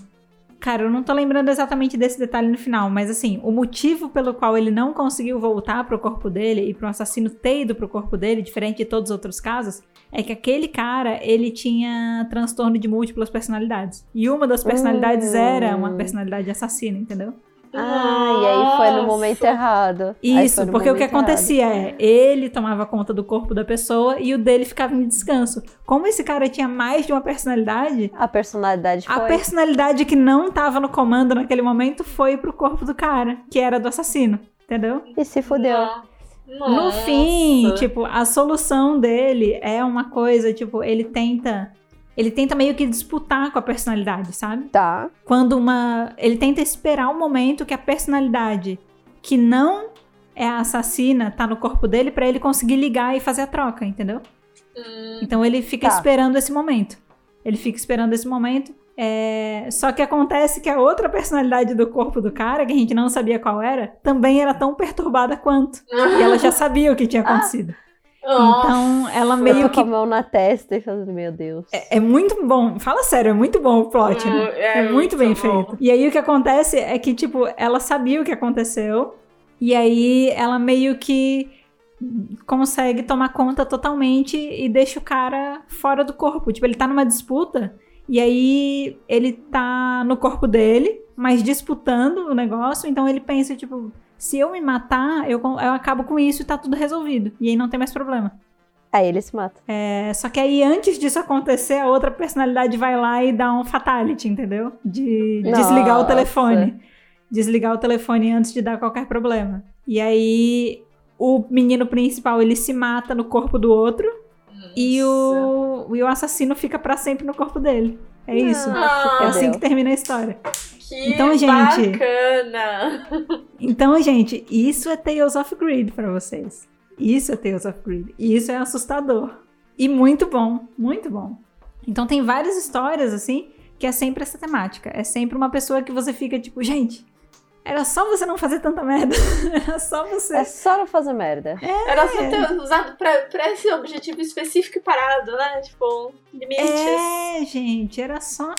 Cara, eu não tô lembrando exatamente desse detalhe no final, mas assim, o motivo pelo qual ele não conseguiu voltar pro corpo dele e pro assassino ter ido pro corpo dele, diferente de todos os outros casos, é que aquele cara, ele tinha transtorno de múltiplas personalidades. E uma das personalidades Hum. era uma personalidade assassina, entendeu? Ah, e aí foi no Nossa. momento errado. Isso, porque o que momento errado. acontecia é, ele tomava conta do corpo da pessoa e o dele ficava em descanso. Como esse cara tinha mais de uma personalidade, A personalidade foi. a personalidade que não tava no comando naquele momento foi pro corpo do cara, que era do assassino, entendeu? E se fudeu. Nossa. No fim, tipo, a solução dele é uma coisa, tipo, ele tenta. Ele tenta meio que disputar com a personalidade, sabe? Tá. Quando uma. Ele tenta esperar o momento que a personalidade que não é a assassina tá no corpo dele pra ele conseguir ligar e fazer a troca, entendeu? Hum, Então ele fica Tá. esperando esse momento. Ele fica esperando esse momento. é, Só que acontece que a outra personalidade do corpo do cara, que a gente não sabia qual era, também era tão perturbada quanto. E ela já sabia o que tinha acontecido. Então ela Eu meio tô que. com a mão na testa e falando, meu Deus. É, é muito bom. Fala sério, é muito bom o plot, né? Hum, É, é muito, muito bem bom. feito. E aí o que acontece é que, tipo, ela sabia o que aconteceu. E aí ela meio que consegue tomar conta totalmente e deixa o cara fora do corpo. Tipo, ele tá numa disputa. E aí ele tá no corpo dele, mas disputando o negócio. Então ele pensa, tipo, se eu me matar, eu, eu acabo com isso e tá tudo resolvido. E aí não tem mais problema. Aí ele se mata. É, só que aí, antes disso acontecer, a outra personalidade vai lá e dá um fatality, entendeu? De desligar o Nossa. telefone. Desligar o telefone antes de dar qualquer problema. E aí, o menino principal, ele se mata no corpo do outro. E o, e o assassino fica pra sempre no corpo dele. É isso. Ah, É assim que termina a história. Que Então, gente- bacana! Então, gente, isso é Tales of Greed pra vocês. Isso é Tales of Greed. E isso é assustador. E muito bom, muito bom. Então tem várias histórias, assim, que é sempre essa temática. É sempre uma pessoa que você fica tipo, gente, era só você não fazer tanta merda. era só você. É só não fazer merda. Era só ter usado pra, pra esse objetivo específico e parado, né? Tipo, limites. É, gente, era só.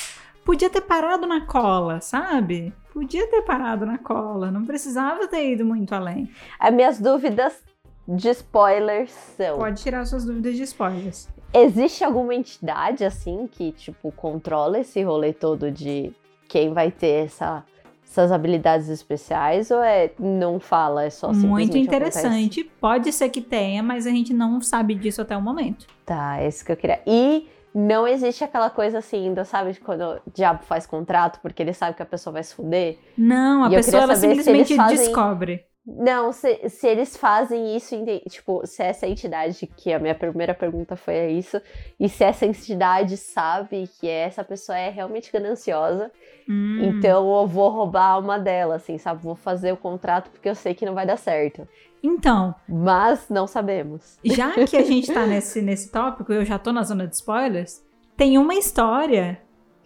Podia ter parado na cola, sabe? Podia ter parado na cola. Não precisava ter ido muito além. As minhas dúvidas de spoilers são. Pode tirar suas dúvidas de spoilers. Existe alguma entidade assim que, tipo, controla esse rolê todo de quem vai ter essa, essas habilidades especiais ou é não fala, é só Muito acontece? interessante. Pode ser que tenha, mas a gente não sabe disso até o momento. Tá, é isso que eu queria. E não existe aquela coisa assim, do, sabe, de quando o diabo faz contrato porque ele sabe que a pessoa vai se fuder? Não, a pessoa ela simplesmente fazem- descobre. Não, se, se eles fazem isso, tipo, se essa entidade, que a minha primeira pergunta foi isso, e se essa entidade sabe que essa pessoa é realmente gananciosa, Hum. então eu vou roubar a alma dela, assim, sabe? Vou fazer o contrato porque eu sei que não vai dar certo. Então, Mas não sabemos. já que a gente tá nesse, nesse tópico, eu já tô na zona de spoilers, tem uma história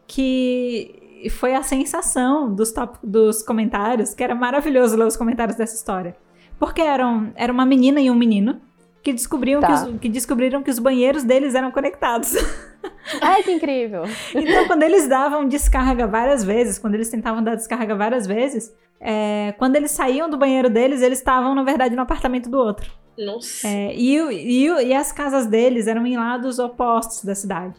que foi a sensação dos, top, dos comentários, que era maravilhoso ler os comentários dessa história. Porque eram, era uma menina e um menino que descobriam Tá. que, os, que descobriram que os banheiros deles eram conectados. Ai, que incrível! Então, quando eles davam descarga várias vezes, quando eles tentavam dar descarga várias vezes, é, quando eles saíam do banheiro deles, eles estavam, na verdade, no apartamento do outro. Nossa. É, e, e, e as casas deles eram em lados opostos da cidade.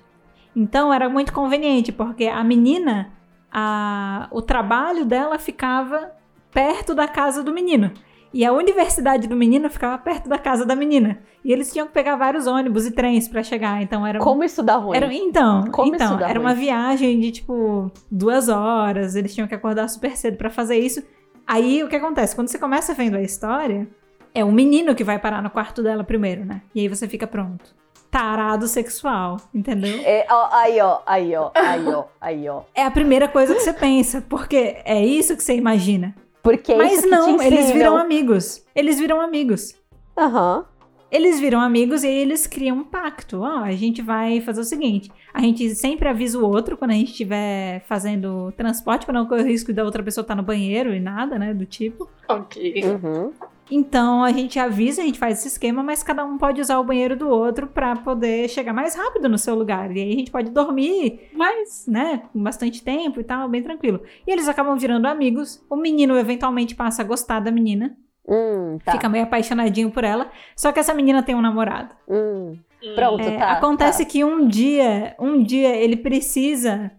Então era muito conveniente, porque a menina, a- o trabalho dela ficava perto da casa do menino. E a universidade do menino ficava perto da casa da menina. E eles tinham que pegar vários ônibus e trens pra chegar. Então era Como isso dá ruim? era, então, Como então era ruim? uma viagem de tipo duas horas, eles tinham que acordar super cedo pra fazer isso. Aí o que acontece? Quando você começa vendo a história, é o menino que vai parar no quarto dela primeiro, né? E aí você fica pronto. Tarado sexual, entendeu? É, ó, aí, ó, aí, ó, aí, ó, aí, ó. É a primeira coisa que você pensa, porque é isso que você imagina. Porque é Mas isso que não, te eles viram amigos. Eles viram amigos. Aham. Eles viram amigos e eles criam um pacto. Ó, a gente vai fazer o seguinte: a gente sempre avisa o outro quando a gente estiver fazendo transporte, para não correr o risco da outra pessoa estar no banheiro e nada, né? Do tipo. Ok. Uhum. Então a gente avisa, a gente faz esse esquema, mas cada um pode usar o banheiro do outro para poder chegar mais rápido no seu lugar. E aí a gente pode dormir Mas. né, com bastante tempo e tal, bem tranquilo. E eles acabam virando amigos. O menino eventualmente passa a gostar da menina, Hum, tá. fica meio apaixonadinho por ela. Só que essa menina tem um namorado. Hum. Pronto. É, tá, acontece que um dia, um dia ele precisa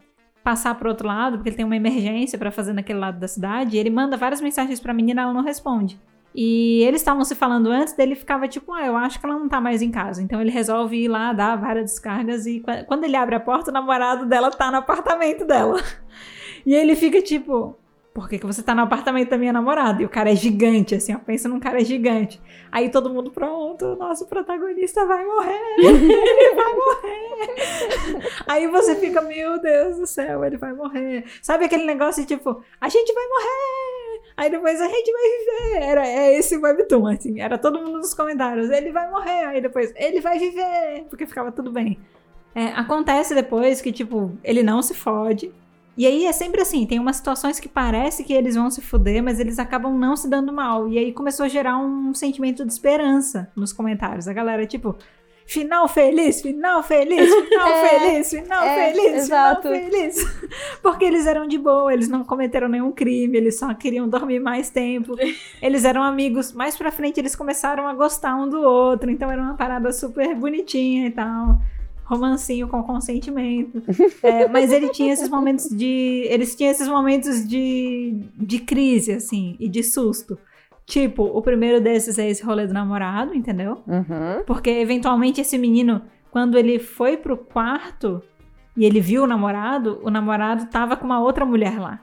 passar pro outro lado, porque ele tem uma emergência pra fazer naquele lado da cidade, e ele manda várias mensagens pra menina, ela não responde. E eles estavam se falando antes, dele ficava tipo, ah, eu acho que ela não tá mais em casa. Então ele resolve ir lá, dar várias descargas, e qua- quando ele abre a porta, o namorado dela tá no apartamento dela. E ele fica tipo, por que, que você tá no apartamento da minha namorada? E o cara é gigante, assim, ó, pensa num cara gigante. Aí todo mundo, pronto, o nosso protagonista vai morrer, ele vai morrer. Aí você fica, meu Deus do céu, ele vai morrer. Sabe aquele negócio tipo, a gente vai morrer, aí depois a gente vai viver. Era é esse webtoon, assim, era todo mundo nos comentários, ele vai morrer, aí depois, ele vai viver, porque ficava tudo bem. É, acontece depois que, tipo, ele não se fode. E aí é sempre assim, tem umas situações que parece que eles vão se fuder, mas eles acabam não se dando mal. E aí começou a gerar um sentimento de esperança nos comentários. A galera, tipo, final feliz, final feliz, final É, feliz, final é, feliz, exato. final feliz. Porque eles eram de boa, eles não cometeram nenhum crime, eles só queriam dormir mais tempo. Eles eram amigos. Mais pra frente eles começaram a gostar um do outro, então era uma parada super bonitinha e tal romancinho com consentimento. É, mas ele tinha esses momentos de. Eles tinham esses momentos de, de crise, assim, e de susto. Tipo, o primeiro desses é esse rolê do namorado, entendeu? Uhum. Porque eventualmente esse menino, quando ele foi pro quarto e ele viu o namorado, o namorado tava com uma outra mulher lá.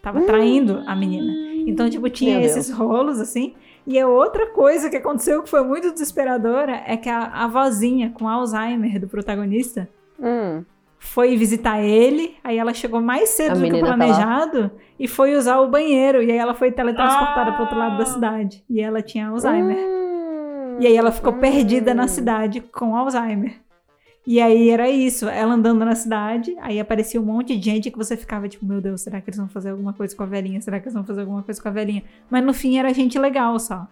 Tava traindo a menina. Então, tipo, tinha Meu Deus. esses rolos, assim. E a outra coisa que aconteceu que foi muito desesperadora é que a, a vozinha com Alzheimer do protagonista Hum. foi visitar ele, aí ela chegou mais A cedo do que o tá planejado e foi usar o banheiro. E aí ela foi teletransportada Ah. pro outro lado da cidade. E ela tinha Alzheimer. Hum. E aí ela ficou Hum. perdida na cidade com Alzheimer. E aí era isso, ela andando na cidade, aí aparecia um monte de gente que você ficava tipo, meu Deus, será que eles vão fazer alguma coisa com a velhinha? Será que eles vão fazer alguma coisa com a velhinha? Mas no fim era gente legal só.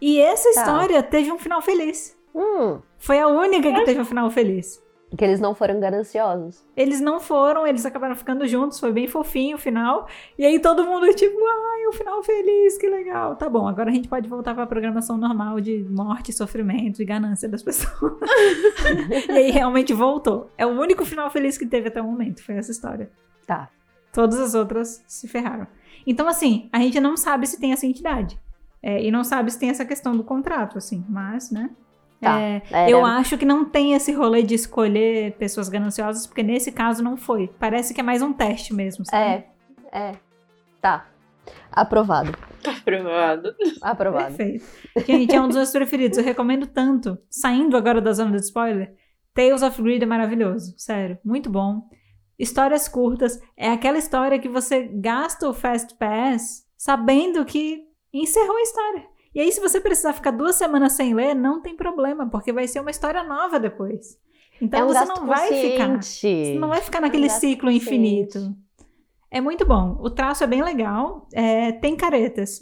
E essa Tá. história teve um final feliz. Hum. Foi a única que teve um final feliz. Que eles não foram gananciosos. Eles não foram, eles acabaram ficando juntos, foi bem fofinho o final. E aí todo mundo, tipo, ai, o final feliz, que legal. Tá bom, agora a gente pode voltar pra programação normal de morte, sofrimento e ganância das pessoas. e aí realmente voltou. É o único final feliz que teve até o momento, foi essa história. Tá. Todas as outras se ferraram. Então, assim, a gente não sabe se tem essa entidade. É, e não sabe se tem essa questão do contrato, assim, mas, né? Tá. É, É, eu né? acho que não tem esse rolê de escolher pessoas gananciosas, porque nesse caso não foi. Parece que é mais um teste mesmo. sabe? É, é. Tá. Aprovado. Tá aprovado. Aprovado. Perfeito. Gente, é um dos meus preferidos. Eu recomendo tanto. Saindo agora da zona de spoiler, Tales of Greed é maravilhoso. Sério, muito bom. Histórias curtas. É aquela história que você gasta o Fast Pass sabendo que encerrou a história. E aí, se você precisar ficar duas semanas sem ler, não tem problema, porque vai ser uma história nova depois. Então é um você não vai ficar. Você não vai ficar naquele gasto ciclo infinito. É muito bom. O traço é bem legal. É, tem caretas.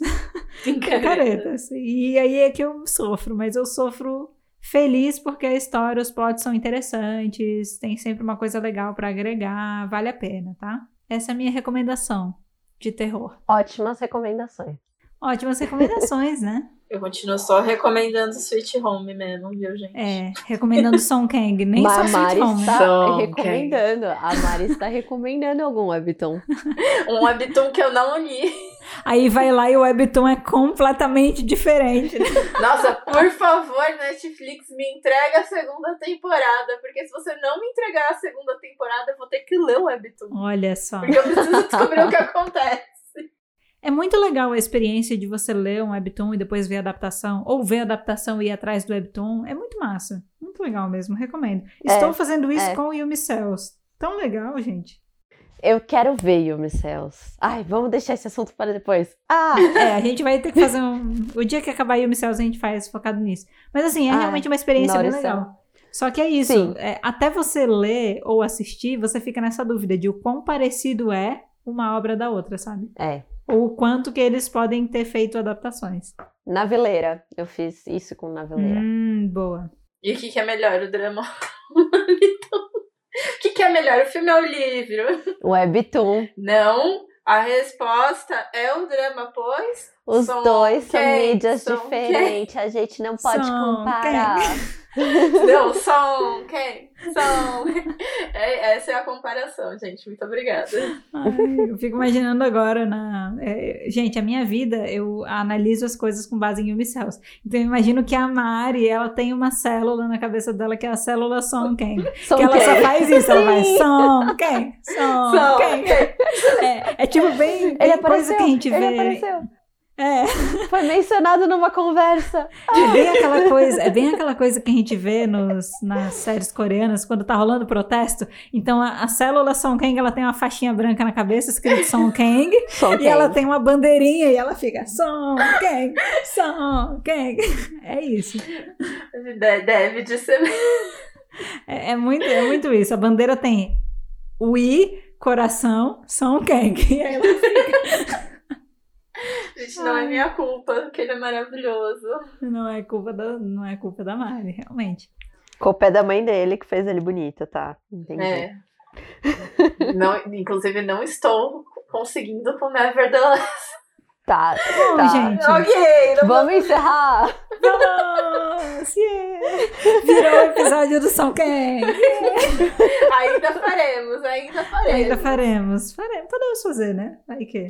Tem Tem caretas. E aí é que eu sofro, mas eu sofro feliz porque a história, os plots são interessantes, tem sempre uma coisa legal pra agregar, vale a pena, tá? Essa é a minha recomendação de terror. Ótimas recomendações. Ótimas recomendações, né? Eu continuo só recomendando Sweet Home mesmo, viu, gente? É, recomendando Song Kang, nem Mas só a Mari Sweet Home. está recomendando. A Mari está recomendando algum webtoon. Um webtoon que eu não li. Aí vai lá e o webtoon é completamente diferente. né? Nossa, por favor, Netflix, me entrega a segunda temporada. Porque se você não me entregar a segunda temporada, eu vou ter que ler o webtoon. Olha só. Porque eu preciso descobrir o que acontece. É muito legal a experiência de você ler um webtoon e depois ver a adaptação, ou ver a adaptação e ir atrás do webtoon. É muito massa. Muito legal mesmo, recomendo. Estou fazendo isso é. com Yumi Cells. Tão legal, gente. Eu quero ver Yumi Cells. Ai, vamos deixar esse assunto para depois. Ah, É, a gente vai ter que fazer um. O dia que acabar Yumi Cells, a gente faz focado nisso. Mas assim, é Ah, realmente uma experiência bem legal. Só que é isso. É, até você ler ou assistir, você fica nessa dúvida de o quão parecido é uma obra da outra, sabe? é. Ou o quanto que eles podem ter feito adaptações. Naveleira. Eu fiz isso com Naveleira. Hum, boa. E o que, que é melhor, o drama ou? O que, que é melhor, o filme ou o livro? Webtoon. Não, a resposta é o drama, pois Os São dois são quem? mídias São diferentes. A gente não pode São comparar. Não, som, quem? Som. É, essa é a comparação, gente. Muito obrigada. Ai, eu fico imaginando agora na. é, gente, a minha vida, eu analiso as coisas com base em Cells. Então eu imagino que a Mari, ela tem uma célula na cabeça dela que é a célula Som Quem. São Que ela quem? só faz isso, ela faz som, quem? Som, Som, quem? É, é tipo bem, bem Ele coisa apareceu. que a gente Ele vê. apareceu. É, Foi mencionado numa conversa. é bem aquela coisa, é bem aquela coisa que a gente vê nos, nas séries coreanas quando tá rolando protesto. Então a, a célula Song Kang, ela tem uma faixinha branca na cabeça escrito Song Kang. São E quem? ela tem uma bandeirinha e ela fica Song Kang, Song Kang. É isso. De- Deve de ser. É, é muito, é muito isso. A bandeira tem o I, coração, Song Kang. E aí ela Gente, não é minha culpa, porque ele é maravilhoso. não é culpa da, não é culpa da Mari, realmente. Culpa é da mãe dele que fez ele bonita, tá? Entendi. É. Não, inclusive, não estou conseguindo com Nevertheless. Tá, Bom, tá. gente. Ok, não Vamos encerrar. Vamos! Yeah! Virou o episódio do Song Kang. Ainda faremos, ainda faremos. Ainda faremos. faremos. Podemos fazer, né? Aí que.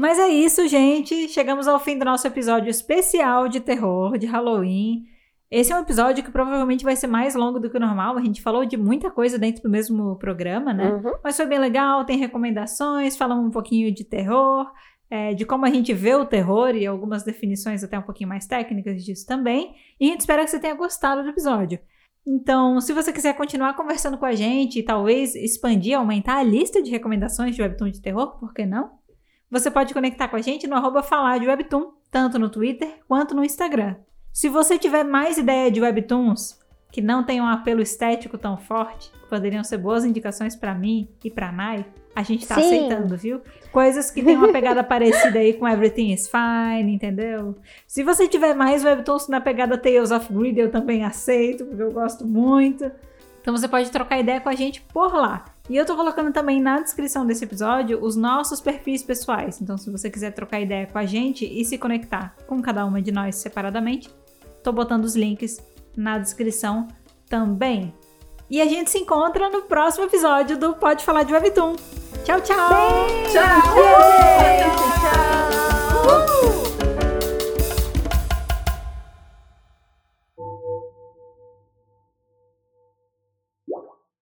Mas é isso, gente. Chegamos ao fim do nosso episódio especial de terror, de Halloween. Esse é um episódio que provavelmente vai ser mais longo do que o normal. A gente falou de muita coisa dentro do mesmo programa, né? Uhum. Mas foi bem legal, tem recomendações, falamos um pouquinho de terror, é, de como a gente vê o terror e algumas definições até um pouquinho mais técnicas disso também. E a gente espera que você tenha gostado do episódio. Então, se você quiser continuar conversando com a gente e talvez expandir, aumentar a lista de recomendações de Webtoon de terror, por que não? Você pode conectar com a gente no arroba falar de Webtoon, tanto no Twitter quanto no Instagram. Se você tiver mais ideia de Webtoons, que não tem um apelo estético tão forte, poderiam ser boas indicações para mim e pra Nai, a gente tá Sim. aceitando, viu? Coisas que tem uma pegada parecida aí com Everything is Fine, entendeu? Se você tiver mais webtoons na pegada Tales of Greed, eu também aceito, porque eu gosto muito. Então você pode trocar ideia com a gente por lá. E eu tô colocando também na descrição desse episódio os nossos perfis pessoais. Então se você quiser trocar ideia com a gente e se conectar com cada uma de nós separadamente, tô botando os links na descrição também. E a gente se encontra no próximo episódio do Pode Falar de Webtoon. Tchau, tchau! Tchau! Gente, tchau! Uh!